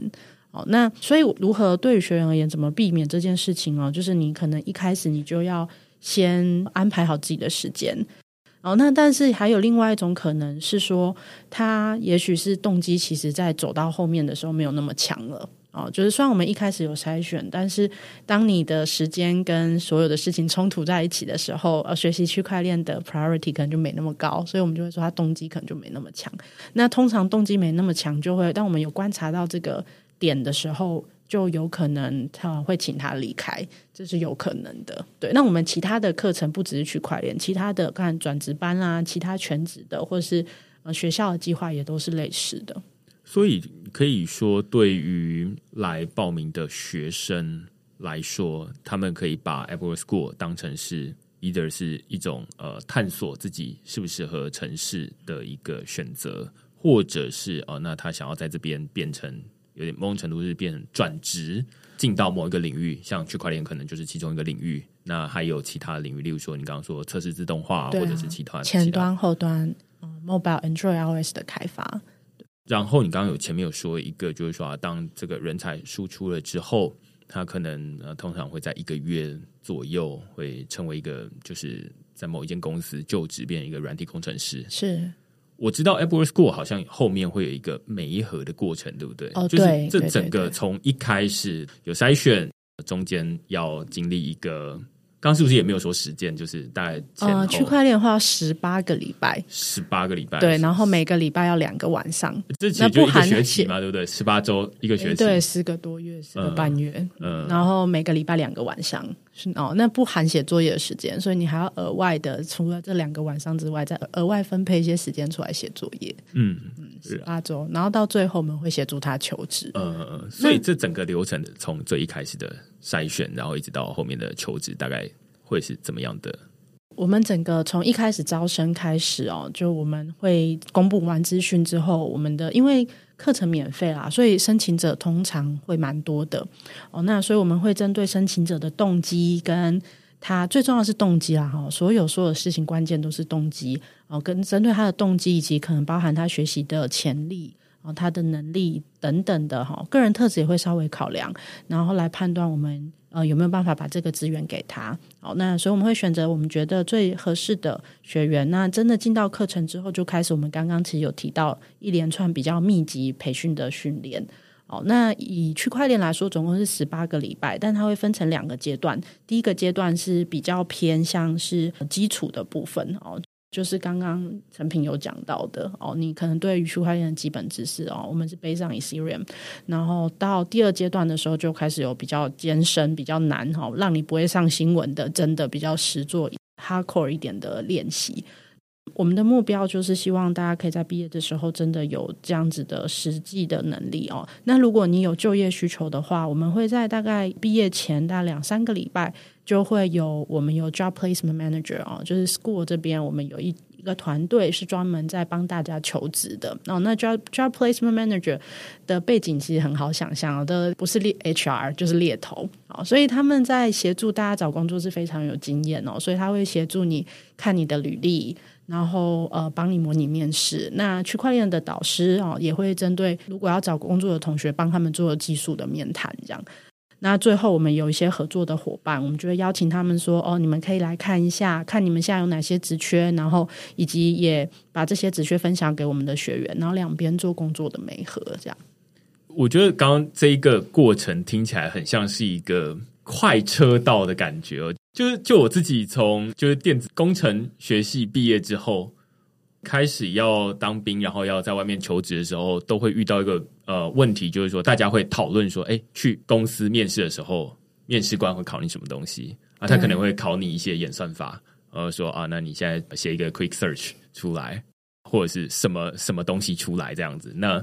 哦，那所以如何对于学员而言，怎么避免这件事情哦？就是你可能一开始你就要先安排好自己的时间。哦，那但是还有另外一种可能是说，他也许是动机，其实在走到后面的时候没有那么强了。哦，就是虽然我们一开始有筛选，但是当你的时间跟所有的事情冲突在一起的时候，呃，学习区块链的 priority 可能就没那么高，所以我们就会说他动机可能就没那么强。那通常动机没那么强，就会当我们有观察到这个点的时候，就有可能他会请他离开，这是有可能的。对，那我们其他的课程不只是区块链，其他的看转职班啊，其他全职的，或是呃学校的计划也都是类似的。所以可以说，对于来报名的学生来说，他们可以把 Apple School 当成是 either 是一种呃探索自己适不适合城市的一个选择，或者是哦，那他想要在这边变成有点某种程度是变成转职进到某一个领域，像区块链可能就是其中一个领域。那还有其他领域，例如说你刚刚说测试自动化，或者是其他前端、后端、嗯 Mobile Android OS 的开发。然后你刚刚有前面有说一个，就是说当这个人才输出了之后，他可能呃通常会在一个月左右会成为一个，就是在某一间公司就职，变成一个软体工程师。是，我知道 Apple School 好像后面会有一个每一盒的过程，对不对？哦，就是这整个从一开始有筛选，中间要经历一个。刚是不是也没有说时间？就是大概呃，区块链的话要十八个礼拜，十八个礼拜，对，然后每个礼拜要两个晚上，这其实就一个学期嘛，对不对？十八周一个学期，对，四个多月，四个半月，嗯，然后每个礼拜两个晚上，是哦，那不含写作业的时间，所以你还要额外的，除了这两个晚上之外，再额外分配一些时间出来写作业，嗯嗯，十八周，然后到最后我们会协助他求职，嗯，所以这整个流程从最一开始的。筛选，然后一直到后面的求职，大概会是怎么样的？我们整个从一开始招生开始哦，就我们会公布完资讯之后，我们的因为课程免费啦，所以申请者通常会蛮多的哦。那所以我们会针对申请者的动机跟他最重要是动机啦哈，所有所有事情关键都是动机哦，跟针对他的动机以及可能包含他学习的潜力。他的能力等等的哈，个人特质也会稍微考量，然后来判断我们呃有没有办法把这个资源给他。好，那所以我们会选择我们觉得最合适的学员。那真的进到课程之后，就开始我们刚刚其实有提到一连串比较密集培训的训练。哦，那以区块链来说，总共是十八个礼拜，但它会分成两个阶段。第一个阶段是比较偏向是基础的部分哦。就是刚刚陈平有讲到的哦，你可能对于区块链的基本知识哦，我们是背上 Ethereum，然后到第二阶段的时候就开始有比较艰深、比较难哈，让你不会上新闻的，真的比较实做 hardcore 一点的练习。我们的目标就是希望大家可以在毕业的时候真的有这样子的实际的能力哦。那如果你有就业需求的话，我们会在大概毕业前大概两三个礼拜就会有我们有 job placement manager 哦，就是 school 这边我们有一一个团队是专门在帮大家求职的哦。那 job job placement manager 的背景其实很好想象的，不是猎 HR 就是猎头哦，所以他们在协助大家找工作是非常有经验哦，所以他会协助你看你的履历。然后呃，帮你模拟面试。那区块链的导师哦，也会针对如果要找工作的同学，帮他们做技术的面谈。这样，那最后我们有一些合作的伙伴，我们就会邀请他们说：“哦，你们可以来看一下，看你们现在有哪些职缺，然后以及也把这些职缺分享给我们的学员，然后两边做工作的媒合。”这样，我觉得刚刚这一个过程听起来很像是一个快车道的感觉哦。就是就我自己从就是电子工程学系毕业之后，开始要当兵，然后要在外面求职的时候，都会遇到一个呃问题，就是说大家会讨论说，哎，去公司面试的时候，面试官会考你什么东西啊？他可能会考你一些演算法，呃，说啊，那你现在写一个 quick search 出来，或者是什么什么东西出来这样子，那。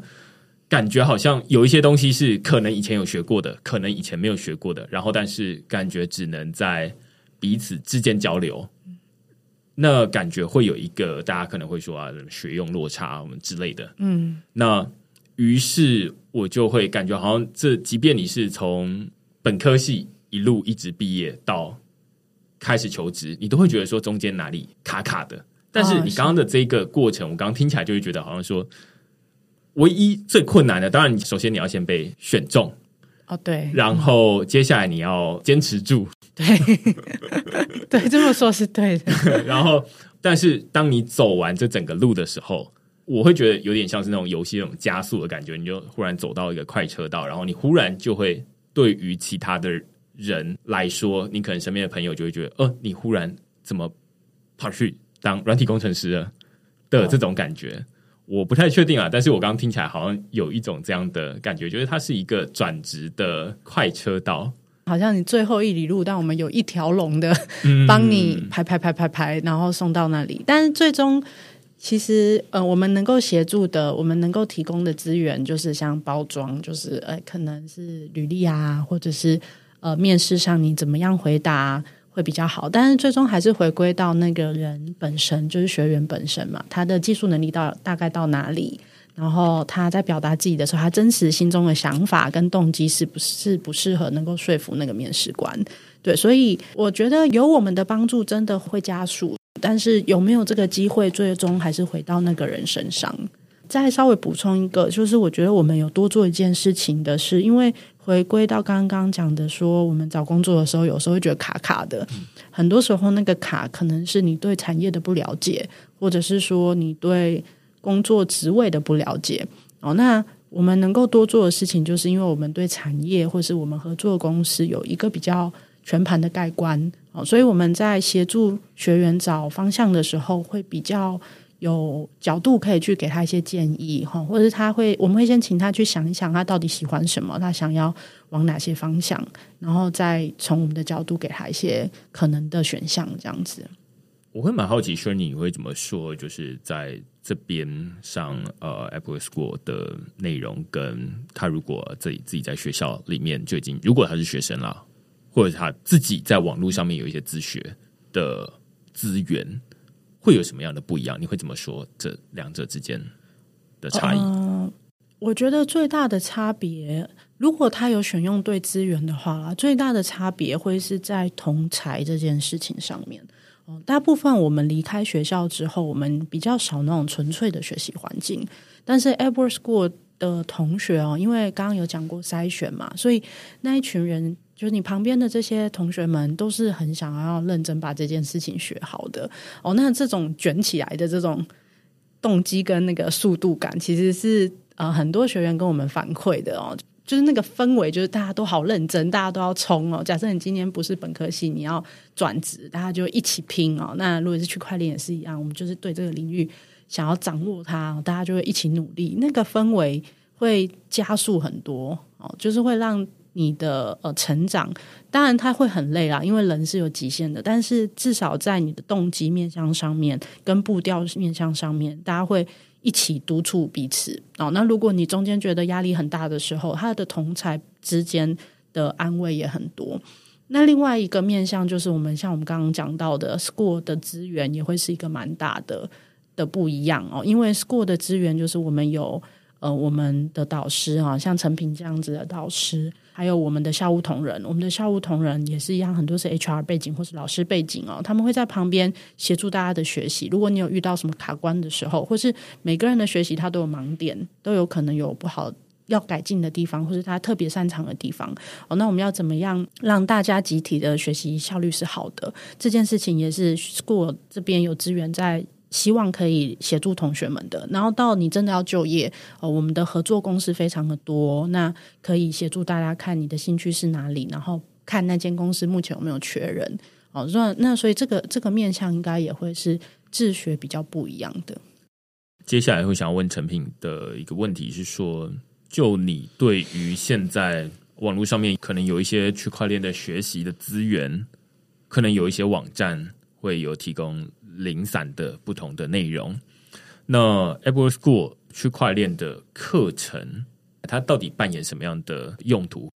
感觉好像有一些东西是可能以前有学过的，可能以前没有学过的，然后但是感觉只能在彼此之间交流，那感觉会有一个大家可能会说啊，学用落差我们之类的。嗯，那于是我就会感觉好像这，即便你是从本科系一路一直毕业到开始求职，你都会觉得说中间哪里卡卡的。但是你刚刚的这个过程，我刚刚听起来就会觉得好像说。唯一最困难的，当然，首先你要先被选中哦，对，然后接下来你要坚持住，对，*laughs* 对，这么说是对的。*laughs* 然后，但是当你走完这整个路的时候，我会觉得有点像是那种游戏那种加速的感觉，你就忽然走到一个快车道，然后你忽然就会对于其他的人来说，你可能身边的朋友就会觉得，呃，你忽然怎么跑去当软体工程师了的这种感觉。我不太确定啊，但是我刚刚听起来好像有一种这样的感觉，觉得它是一个转职的快车道，好像你最后一里路，但我们有一条龙的 *laughs* 帮你排排排排排，然后送到那里。但是最终，其实呃，我们能够协助的，我们能够提供的资源，就是像包装，就是呃，可能是履历啊，或者是呃，面试上你怎么样回答。会比较好，但是最终还是回归到那个人本身，就是学员本身嘛，他的技术能力到大概到哪里，然后他在表达自己的时候，他真实心中的想法跟动机是不是不适合能够说服那个面试官？对，所以我觉得有我们的帮助，真的会加速，但是有没有这个机会，最终还是回到那个人身上。再稍微补充一个，就是我觉得我们有多做一件事情的是，因为。回归到刚刚讲的，说我们找工作的时候，有时候会觉得卡卡的。很多时候，那个卡可能是你对产业的不了解，或者是说你对工作职位的不了解。哦，那我们能够多做的事情，就是因为我们对产业或是我们合作公司有一个比较全盘的盖观。哦，所以我们在协助学员找方向的时候，会比较。有角度可以去给他一些建议哈，或者他会，我们会先请他去想一想，他到底喜欢什么，他想要往哪些方向，然后再从我们的角度给他一些可能的选项，这样子。我会蛮好奇，说你会怎么说？就是在这边上呃，Apple School 的内容，跟他如果自己自己在学校里面就已经，如果他是学生了，或者他自己在网络上面有一些自学的资源会有什么样的不一样？你会怎么说这两者之间的差异？我觉得最大的差别，如果他有选用对资源的话，最大的差别会是在同才这件事情上面。哦，大部分我们离开学校之后，我们比较少那种纯粹的学习环境。但是 Edward School 的同学哦，因为刚刚有讲过筛选嘛，所以那一群人，就是你旁边的这些同学们，都是很想要认真把这件事情学好的。哦，那这种卷起来的这种动机跟那个速度感，其实是呃很多学员跟我们反馈的哦。就是那个氛围，就是大家都好认真，大家都要冲哦。假设你今天不是本科系，你要转职，大家就一起拼哦。那如果是区块链也是一样，我们就是对这个领域想要掌握它，大家就会一起努力。那个氛围会加速很多哦，就是会让你的呃成长。当然，它会很累啦，因为人是有极限的。但是至少在你的动机面向上面，跟步调面向上面，大家会。一起督促彼此哦。那如果你中间觉得压力很大的时候，他的同才之间的安慰也很多。那另外一个面向就是，我们像我们刚刚讲到的，school 的资源也会是一个蛮大的的不一样哦。因为 school 的资源就是我们有呃我们的导师啊，像陈平这样子的导师。还有我们的校务同仁，我们的校务同仁也是一样，很多是 HR 背景或是老师背景哦，他们会在旁边协助大家的学习。如果你有遇到什么卡关的时候，或是每个人的学习他都有盲点，都有可能有不好要改进的地方，或是他特别擅长的地方哦，那我们要怎么样让大家集体的学习效率是好的？这件事情也是 school 这边有资源在。希望可以协助同学们的，然后到你真的要就业，呃，我们的合作公司非常的多，那可以协助大家看你的兴趣是哪里，然后看那间公司目前有没有缺人，哦，那那所以这个这个面向应该也会是自学比较不一样的。接下来会想要问陈品的一个问题是说，就你对于现在网络上面可能有一些区块链的学习的资源，可能有一些网站会有提供。零散的不同的内容，那 Apple School 区块链的课程，它到底扮演什么样的用途？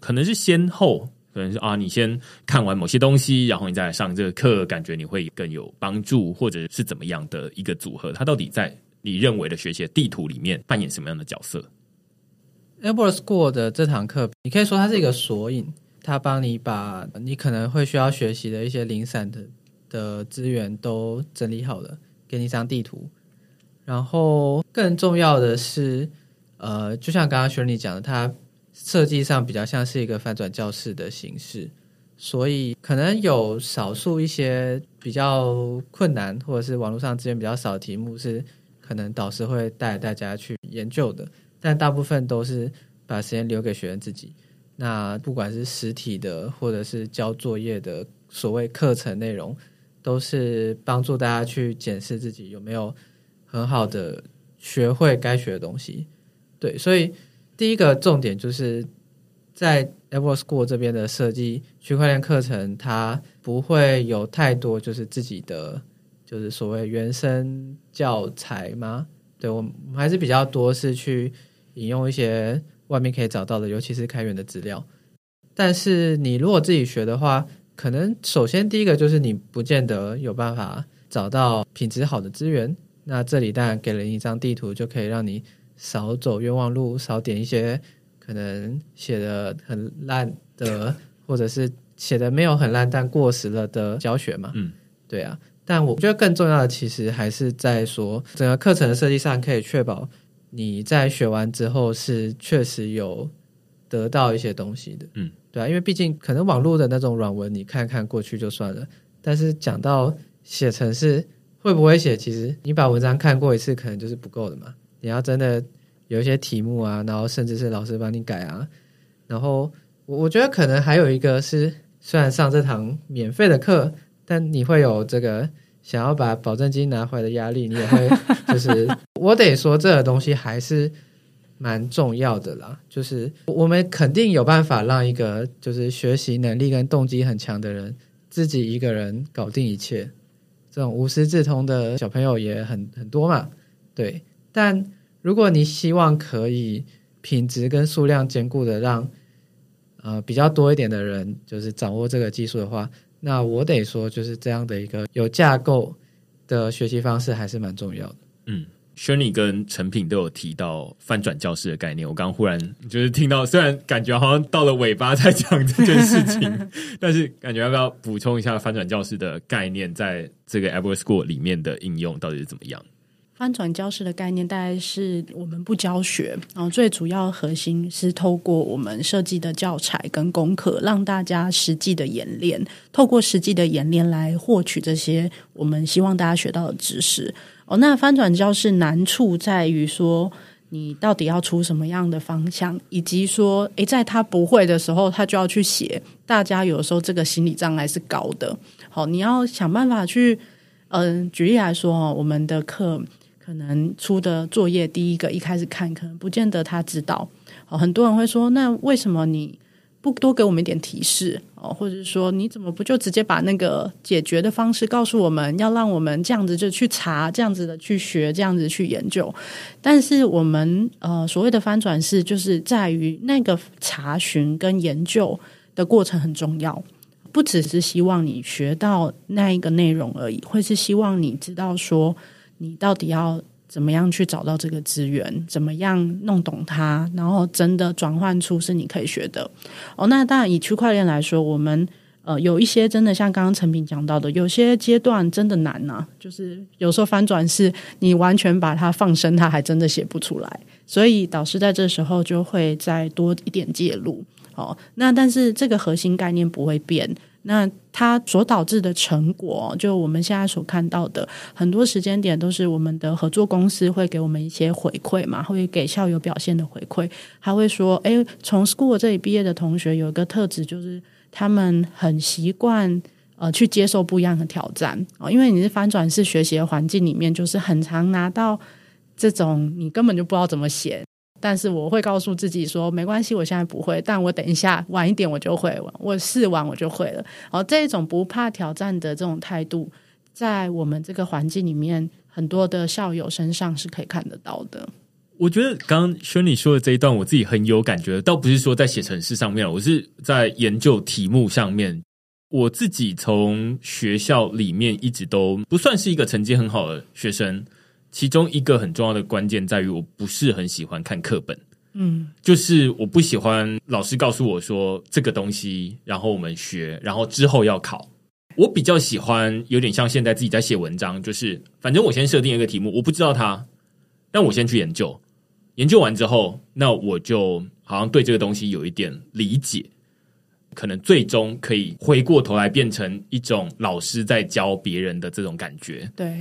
可能是先后，可能是啊，你先看完某些东西，然后你再来上这个课，感觉你会更有帮助，或者是怎么样的一个组合？它到底在你认为的学习的地图里面扮演什么样的角色？Apple School 的这堂课，你可以说它是一个索引，它帮你把你可能会需要学习的一些零散的。的资源都整理好了，给你一张地图。然后更重要的是，呃，就像刚刚雪莉讲的，它设计上比较像是一个翻转教室的形式，所以可能有少数一些比较困难，或者是网络上资源比较少的题目，是可能导师会带大家去研究的。但大部分都是把时间留给学生自己。那不管是实体的，或者是交作业的，所谓课程内容。都是帮助大家去检视自己有没有很好的学会该学的东西。对，所以第一个重点就是在 Apple School 这边的设计区块链课程，它不会有太多就是自己的就是所谓原生教材吗？对我们还是比较多是去引用一些外面可以找到的，尤其是开源的资料。但是你如果自己学的话，可能首先第一个就是你不见得有办法找到品质好的资源，那这里当然给了你一张地图，就可以让你少走冤枉路，少点一些可能写的很烂的，或者是写的没有很烂但过时了的教学嘛。嗯，对啊。但我觉得更重要的其实还是在说，整个课程的设计上可以确保你在学完之后是确实有得到一些东西的。嗯。对啊，因为毕竟可能网络的那种软文，你看看过去就算了。但是讲到写程式会不会写，其实你把文章看过一次，可能就是不够的嘛。你要真的有一些题目啊，然后甚至是老师帮你改啊。然后我我觉得可能还有一个是，虽然上这堂免费的课，但你会有这个想要把保证金拿回来的压力，你也会就是 *laughs* 我得说这个东西还是。蛮重要的啦，就是我们肯定有办法让一个就是学习能力跟动机很强的人自己一个人搞定一切，这种无师自通的小朋友也很很多嘛，对。但如果你希望可以品质跟数量兼顾的让呃比较多一点的人就是掌握这个技术的话，那我得说，就是这样的一个有架构的学习方式还是蛮重要的。嗯。跟陈品都有提到翻转教室的概念，我刚刚忽然就是听到，虽然感觉好像到了尾巴在讲这件事情，*laughs* 但是感觉要不要补充一下翻转教室的概念，在这个 Ever School 里面的应用到底是怎么样？翻转教室的概念大概是我们不教学，然后最主要核心是透过我们设计的教材跟功课，让大家实际的演练，透过实际的演练来获取这些我们希望大家学到的知识。哦，那翻转教室难处在于说，你到底要出什么样的方向，以及说，诶，在他不会的时候，他就要去写。大家有时候这个心理障碍是高的。好，你要想办法去，嗯，举例来说哦，我们的课可能出的作业，第一个一开始看，可能不见得他知道。哦，很多人会说，那为什么你？不多给我们一点提示哦，或者是说你怎么不就直接把那个解决的方式告诉我们？要让我们这样子就去查，这样子的去学，这样子去研究。但是我们呃所谓的翻转是，就是在于那个查询跟研究的过程很重要，不只是希望你学到那一个内容而已，会是希望你知道说你到底要。怎么样去找到这个资源？怎么样弄懂它？然后真的转换出是你可以学的哦。那当然，以区块链来说，我们呃有一些真的像刚刚陈平讲到的，有些阶段真的难呐。就是有时候翻转是你完全把它放生，它还真的写不出来。所以导师在这时候就会再多一点介入哦。那但是这个核心概念不会变。那它所导致的成果，就我们现在所看到的很多时间点，都是我们的合作公司会给我们一些回馈嘛，会给校友表现的回馈。他会说：“哎，从 school 这里毕业的同学有一个特质，就是他们很习惯呃去接受不一样的挑战啊，因为你是翻转式学习的环境里面，就是很常拿到这种你根本就不知道怎么写。”但是我会告诉自己说，没关系，我现在不会，但我等一下晚一点我就会，我试完我就会了。哦，这种不怕挑战的这种态度，在我们这个环境里面，很多的校友身上是可以看得到的。我觉得刚刚轩你说的这一段，我自己很有感觉，倒不是说在写程式上面，我是在研究题目上面。我自己从学校里面一直都不算是一个成绩很好的学生。其中一个很重要的关键在于，我不是很喜欢看课本。嗯，就是我不喜欢老师告诉我说这个东西，然后我们学，然后之后要考。我比较喜欢有点像现在自己在写文章，就是反正我先设定一个题目，我不知道它，但我先去研究，研究完之后，那我就好像对这个东西有一点理解，可能最终可以回过头来变成一种老师在教别人的这种感觉。对。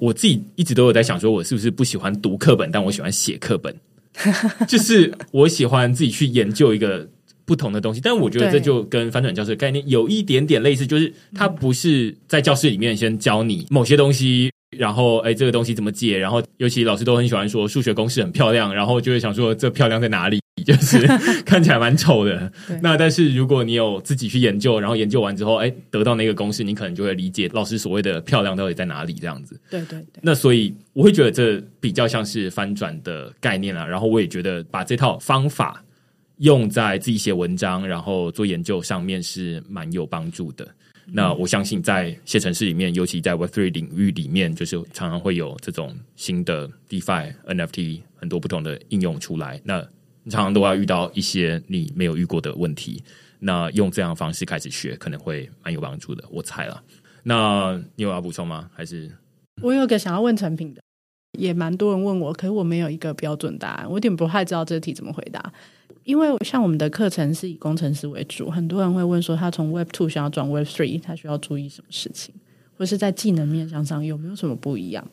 我自己一直都有在想，说我是不是不喜欢读课本，但我喜欢写课本，*laughs* 就是我喜欢自己去研究一个不同的东西。但我觉得这就跟翻转教室的概念有一点点类似，就是它不是在教室里面先教你某些东西。然后，哎，这个东西怎么解？然后，尤其老师都很喜欢说数学公式很漂亮，然后就会想说这漂亮在哪里？就是 *laughs* *laughs* 看起来蛮丑的。那但是如果你有自己去研究，然后研究完之后，哎，得到那个公式，你可能就会理解老师所谓的漂亮到底在哪里。这样子，对对对。那所以我会觉得这比较像是翻转的概念啊。然后我也觉得把这套方法用在自己写文章，然后做研究上面是蛮有帮助的。那我相信，在些城市里面，尤其在 Web Three 领域里面，就是常常会有这种新的 DeFi、NFT 很多不同的应用出来。那你常常都要遇到一些你没有遇过的问题。那用这样的方式开始学，可能会蛮有帮助的。我猜了。那你有要补充吗？还是我有个想要问成品的，也蛮多人问我，可是我没有一个标准答案，我有点不太知道这题怎么回答。因为像我们的课程是以工程师为主，很多人会问说，他从 Web Two 想要转 Web Three，他需要注意什么事情，或是在技能面向上有没有什么不一样？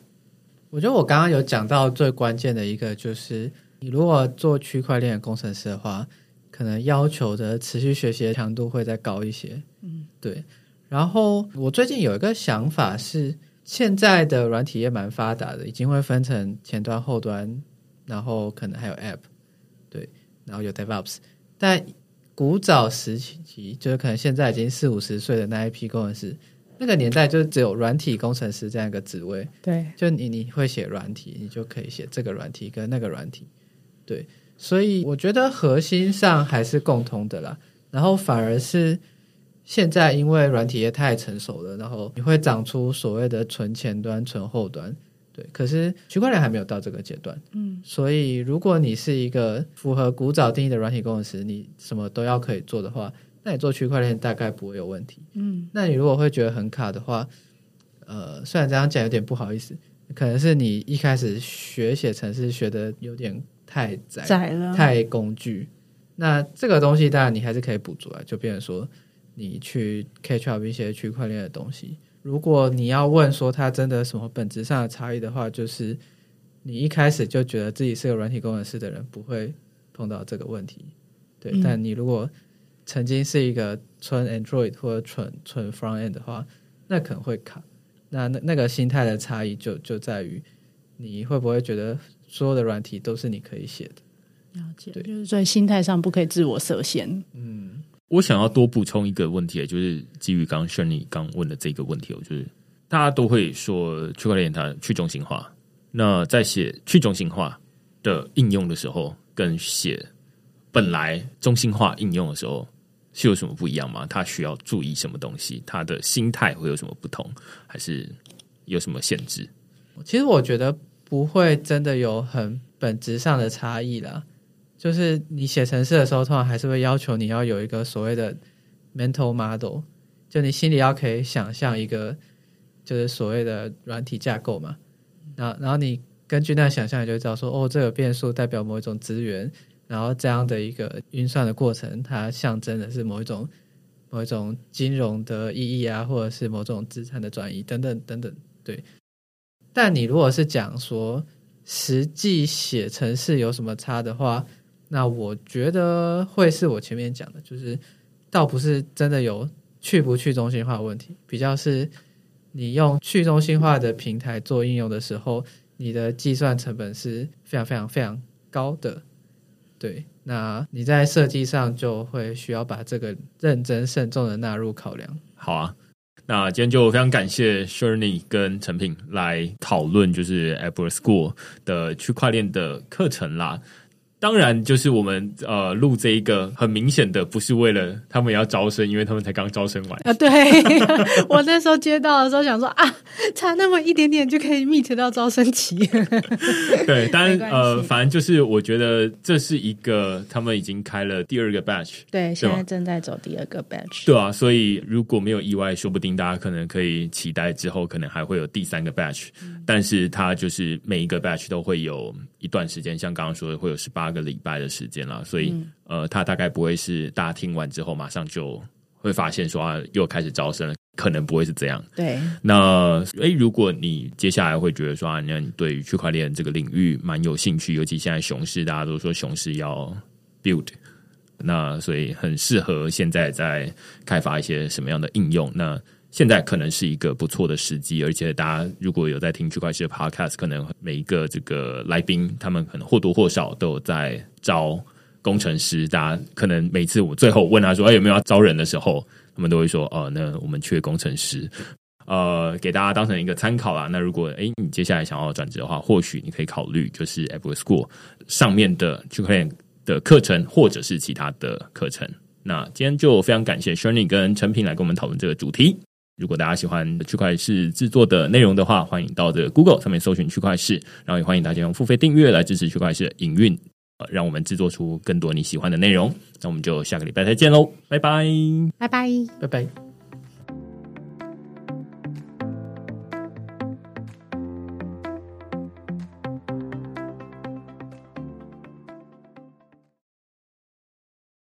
我觉得我刚刚有讲到最关键的一个，就是你如果做区块链工程师的话，可能要求的持续学习的强度会再高一些。嗯，对。然后我最近有一个想法是，现在的软体也蛮发达的，已经会分成前端、后端，然后可能还有 App 对。然后有 DevOps，但古早时期就是可能现在已经四五十岁的那一批工程师，那个年代就只有软体工程师这样一个职位。对，就你你会写软体，你就可以写这个软体跟那个软体。对，所以我觉得核心上还是共通的啦。然后反而是现在因为软体业太成熟了，然后你会长出所谓的纯前端、纯后端。对，可是区块链还没有到这个阶段，嗯，所以如果你是一个符合古早定义的软体工程师，你什么都要可以做的话，那你做区块链大概不会有问题。嗯，那你如果会觉得很卡的话，呃，虽然这样讲有点不好意思，可能是你一开始学写程式学的有点太窄，窄了，太工具。那这个东西当然你还是可以补足啊，就变成说你去 catch up 一些区块链的东西。如果你要问说它真的什么本质上的差异的话，就是你一开始就觉得自己是个软体工程师的人，不会碰到这个问题。对，嗯但你如果曾经是一个纯 Android 或者纯纯 Front End 的话，那可能会卡。那那那个心态的差异就就在于你会不会觉得所有的软体都是你可以写的。了解，对就是在心态上不可以自我设限。嗯，我想要多补充一个问题，就是基于刚刚 s h i r y 刚问的这个问题，我就是大家都会说区块链它去中心化，那在写去中心化的应用的时候，跟写本来中心化应用的时候是有什么不一样吗？它需要注意什么东西？它的心态会有什么不同，还是有什么限制？其实我觉得不会真的有很本质上的差异啦。就是你写程式的时候，通常还是会要求你要有一个所谓的 mental model，就你心里要可以想象一个就是所谓的软体架构嘛。然后，然后你根据那想象，你就知道说，哦，这个变数代表某一种资源，然后这样的一个运算的过程，它象征的是某一种某一种金融的意义啊，或者是某种资产的转移等等等等。对，但你如果是讲说实际写程式有什么差的话，那我觉得会是我前面讲的，就是倒不是真的有去不去中心化的问题，比较是你用去中心化的平台做应用的时候，你的计算成本是非常非常非常高的。对，那你在设计上就会需要把这个认真慎重的纳入考量。好啊，那今天就非常感谢 Shirley 跟陈品来讨论，就是 Apple School 的区块链的课程啦。当然，就是我们呃录这一个，很明显的不是为了他们要招生，因为他们才刚招生完。啊，对 *laughs* 我那时候接到的时候想说啊，差那么一点点就可以 meet 到招生期，*laughs* 对，但呃，反正就是我觉得这是一个他们已经开了第二个 batch，对，现在正在走第二个 batch，对啊，所以如果没有意外，说不定大家可能可以期待之后可能还会有第三个 batch，、但是它就是每一个 batch 都会有一段时间，像刚刚说的会有十八个礼拜的时间了，所以、呃，他大概不会是大家听完之后马上就会发现说啊又开始招生了，可能不会是这样。对，那诶，如果你接下来会觉得说啊，那你对于区块链这个领域蛮有兴趣，尤其现在熊市，大家都说熊市要 build，那所以很适合现在在开发一些什么样的应用。那现在可能是一个不错的时机，而且大家如果有在听区块链的 podcast，可能每一个这个来宾，他们可能或多或少都有在招工程师。大家可能每次我最后问他说：“哎，有没有要招人的时候？”他们都会说：“哦，那我们缺工程师。”呃，给大家当成一个参考啦。那如果诶你接下来想要转职的话，或许你可以考虑就是 Apple School 上面的区块链的课程，或者是其他的课程。那今天就非常感谢 Shirley 跟陈平来跟我们讨论这个主题。如果大家喜欢区块市制作的内容的话，欢迎到这个 Google 上面搜寻区块市，然后也欢迎大家用付费订阅来支持区块市的营运，呃，让我们制作出更多你喜欢的内容。那我们就下个礼拜再见喽，拜拜。拜拜。拜拜。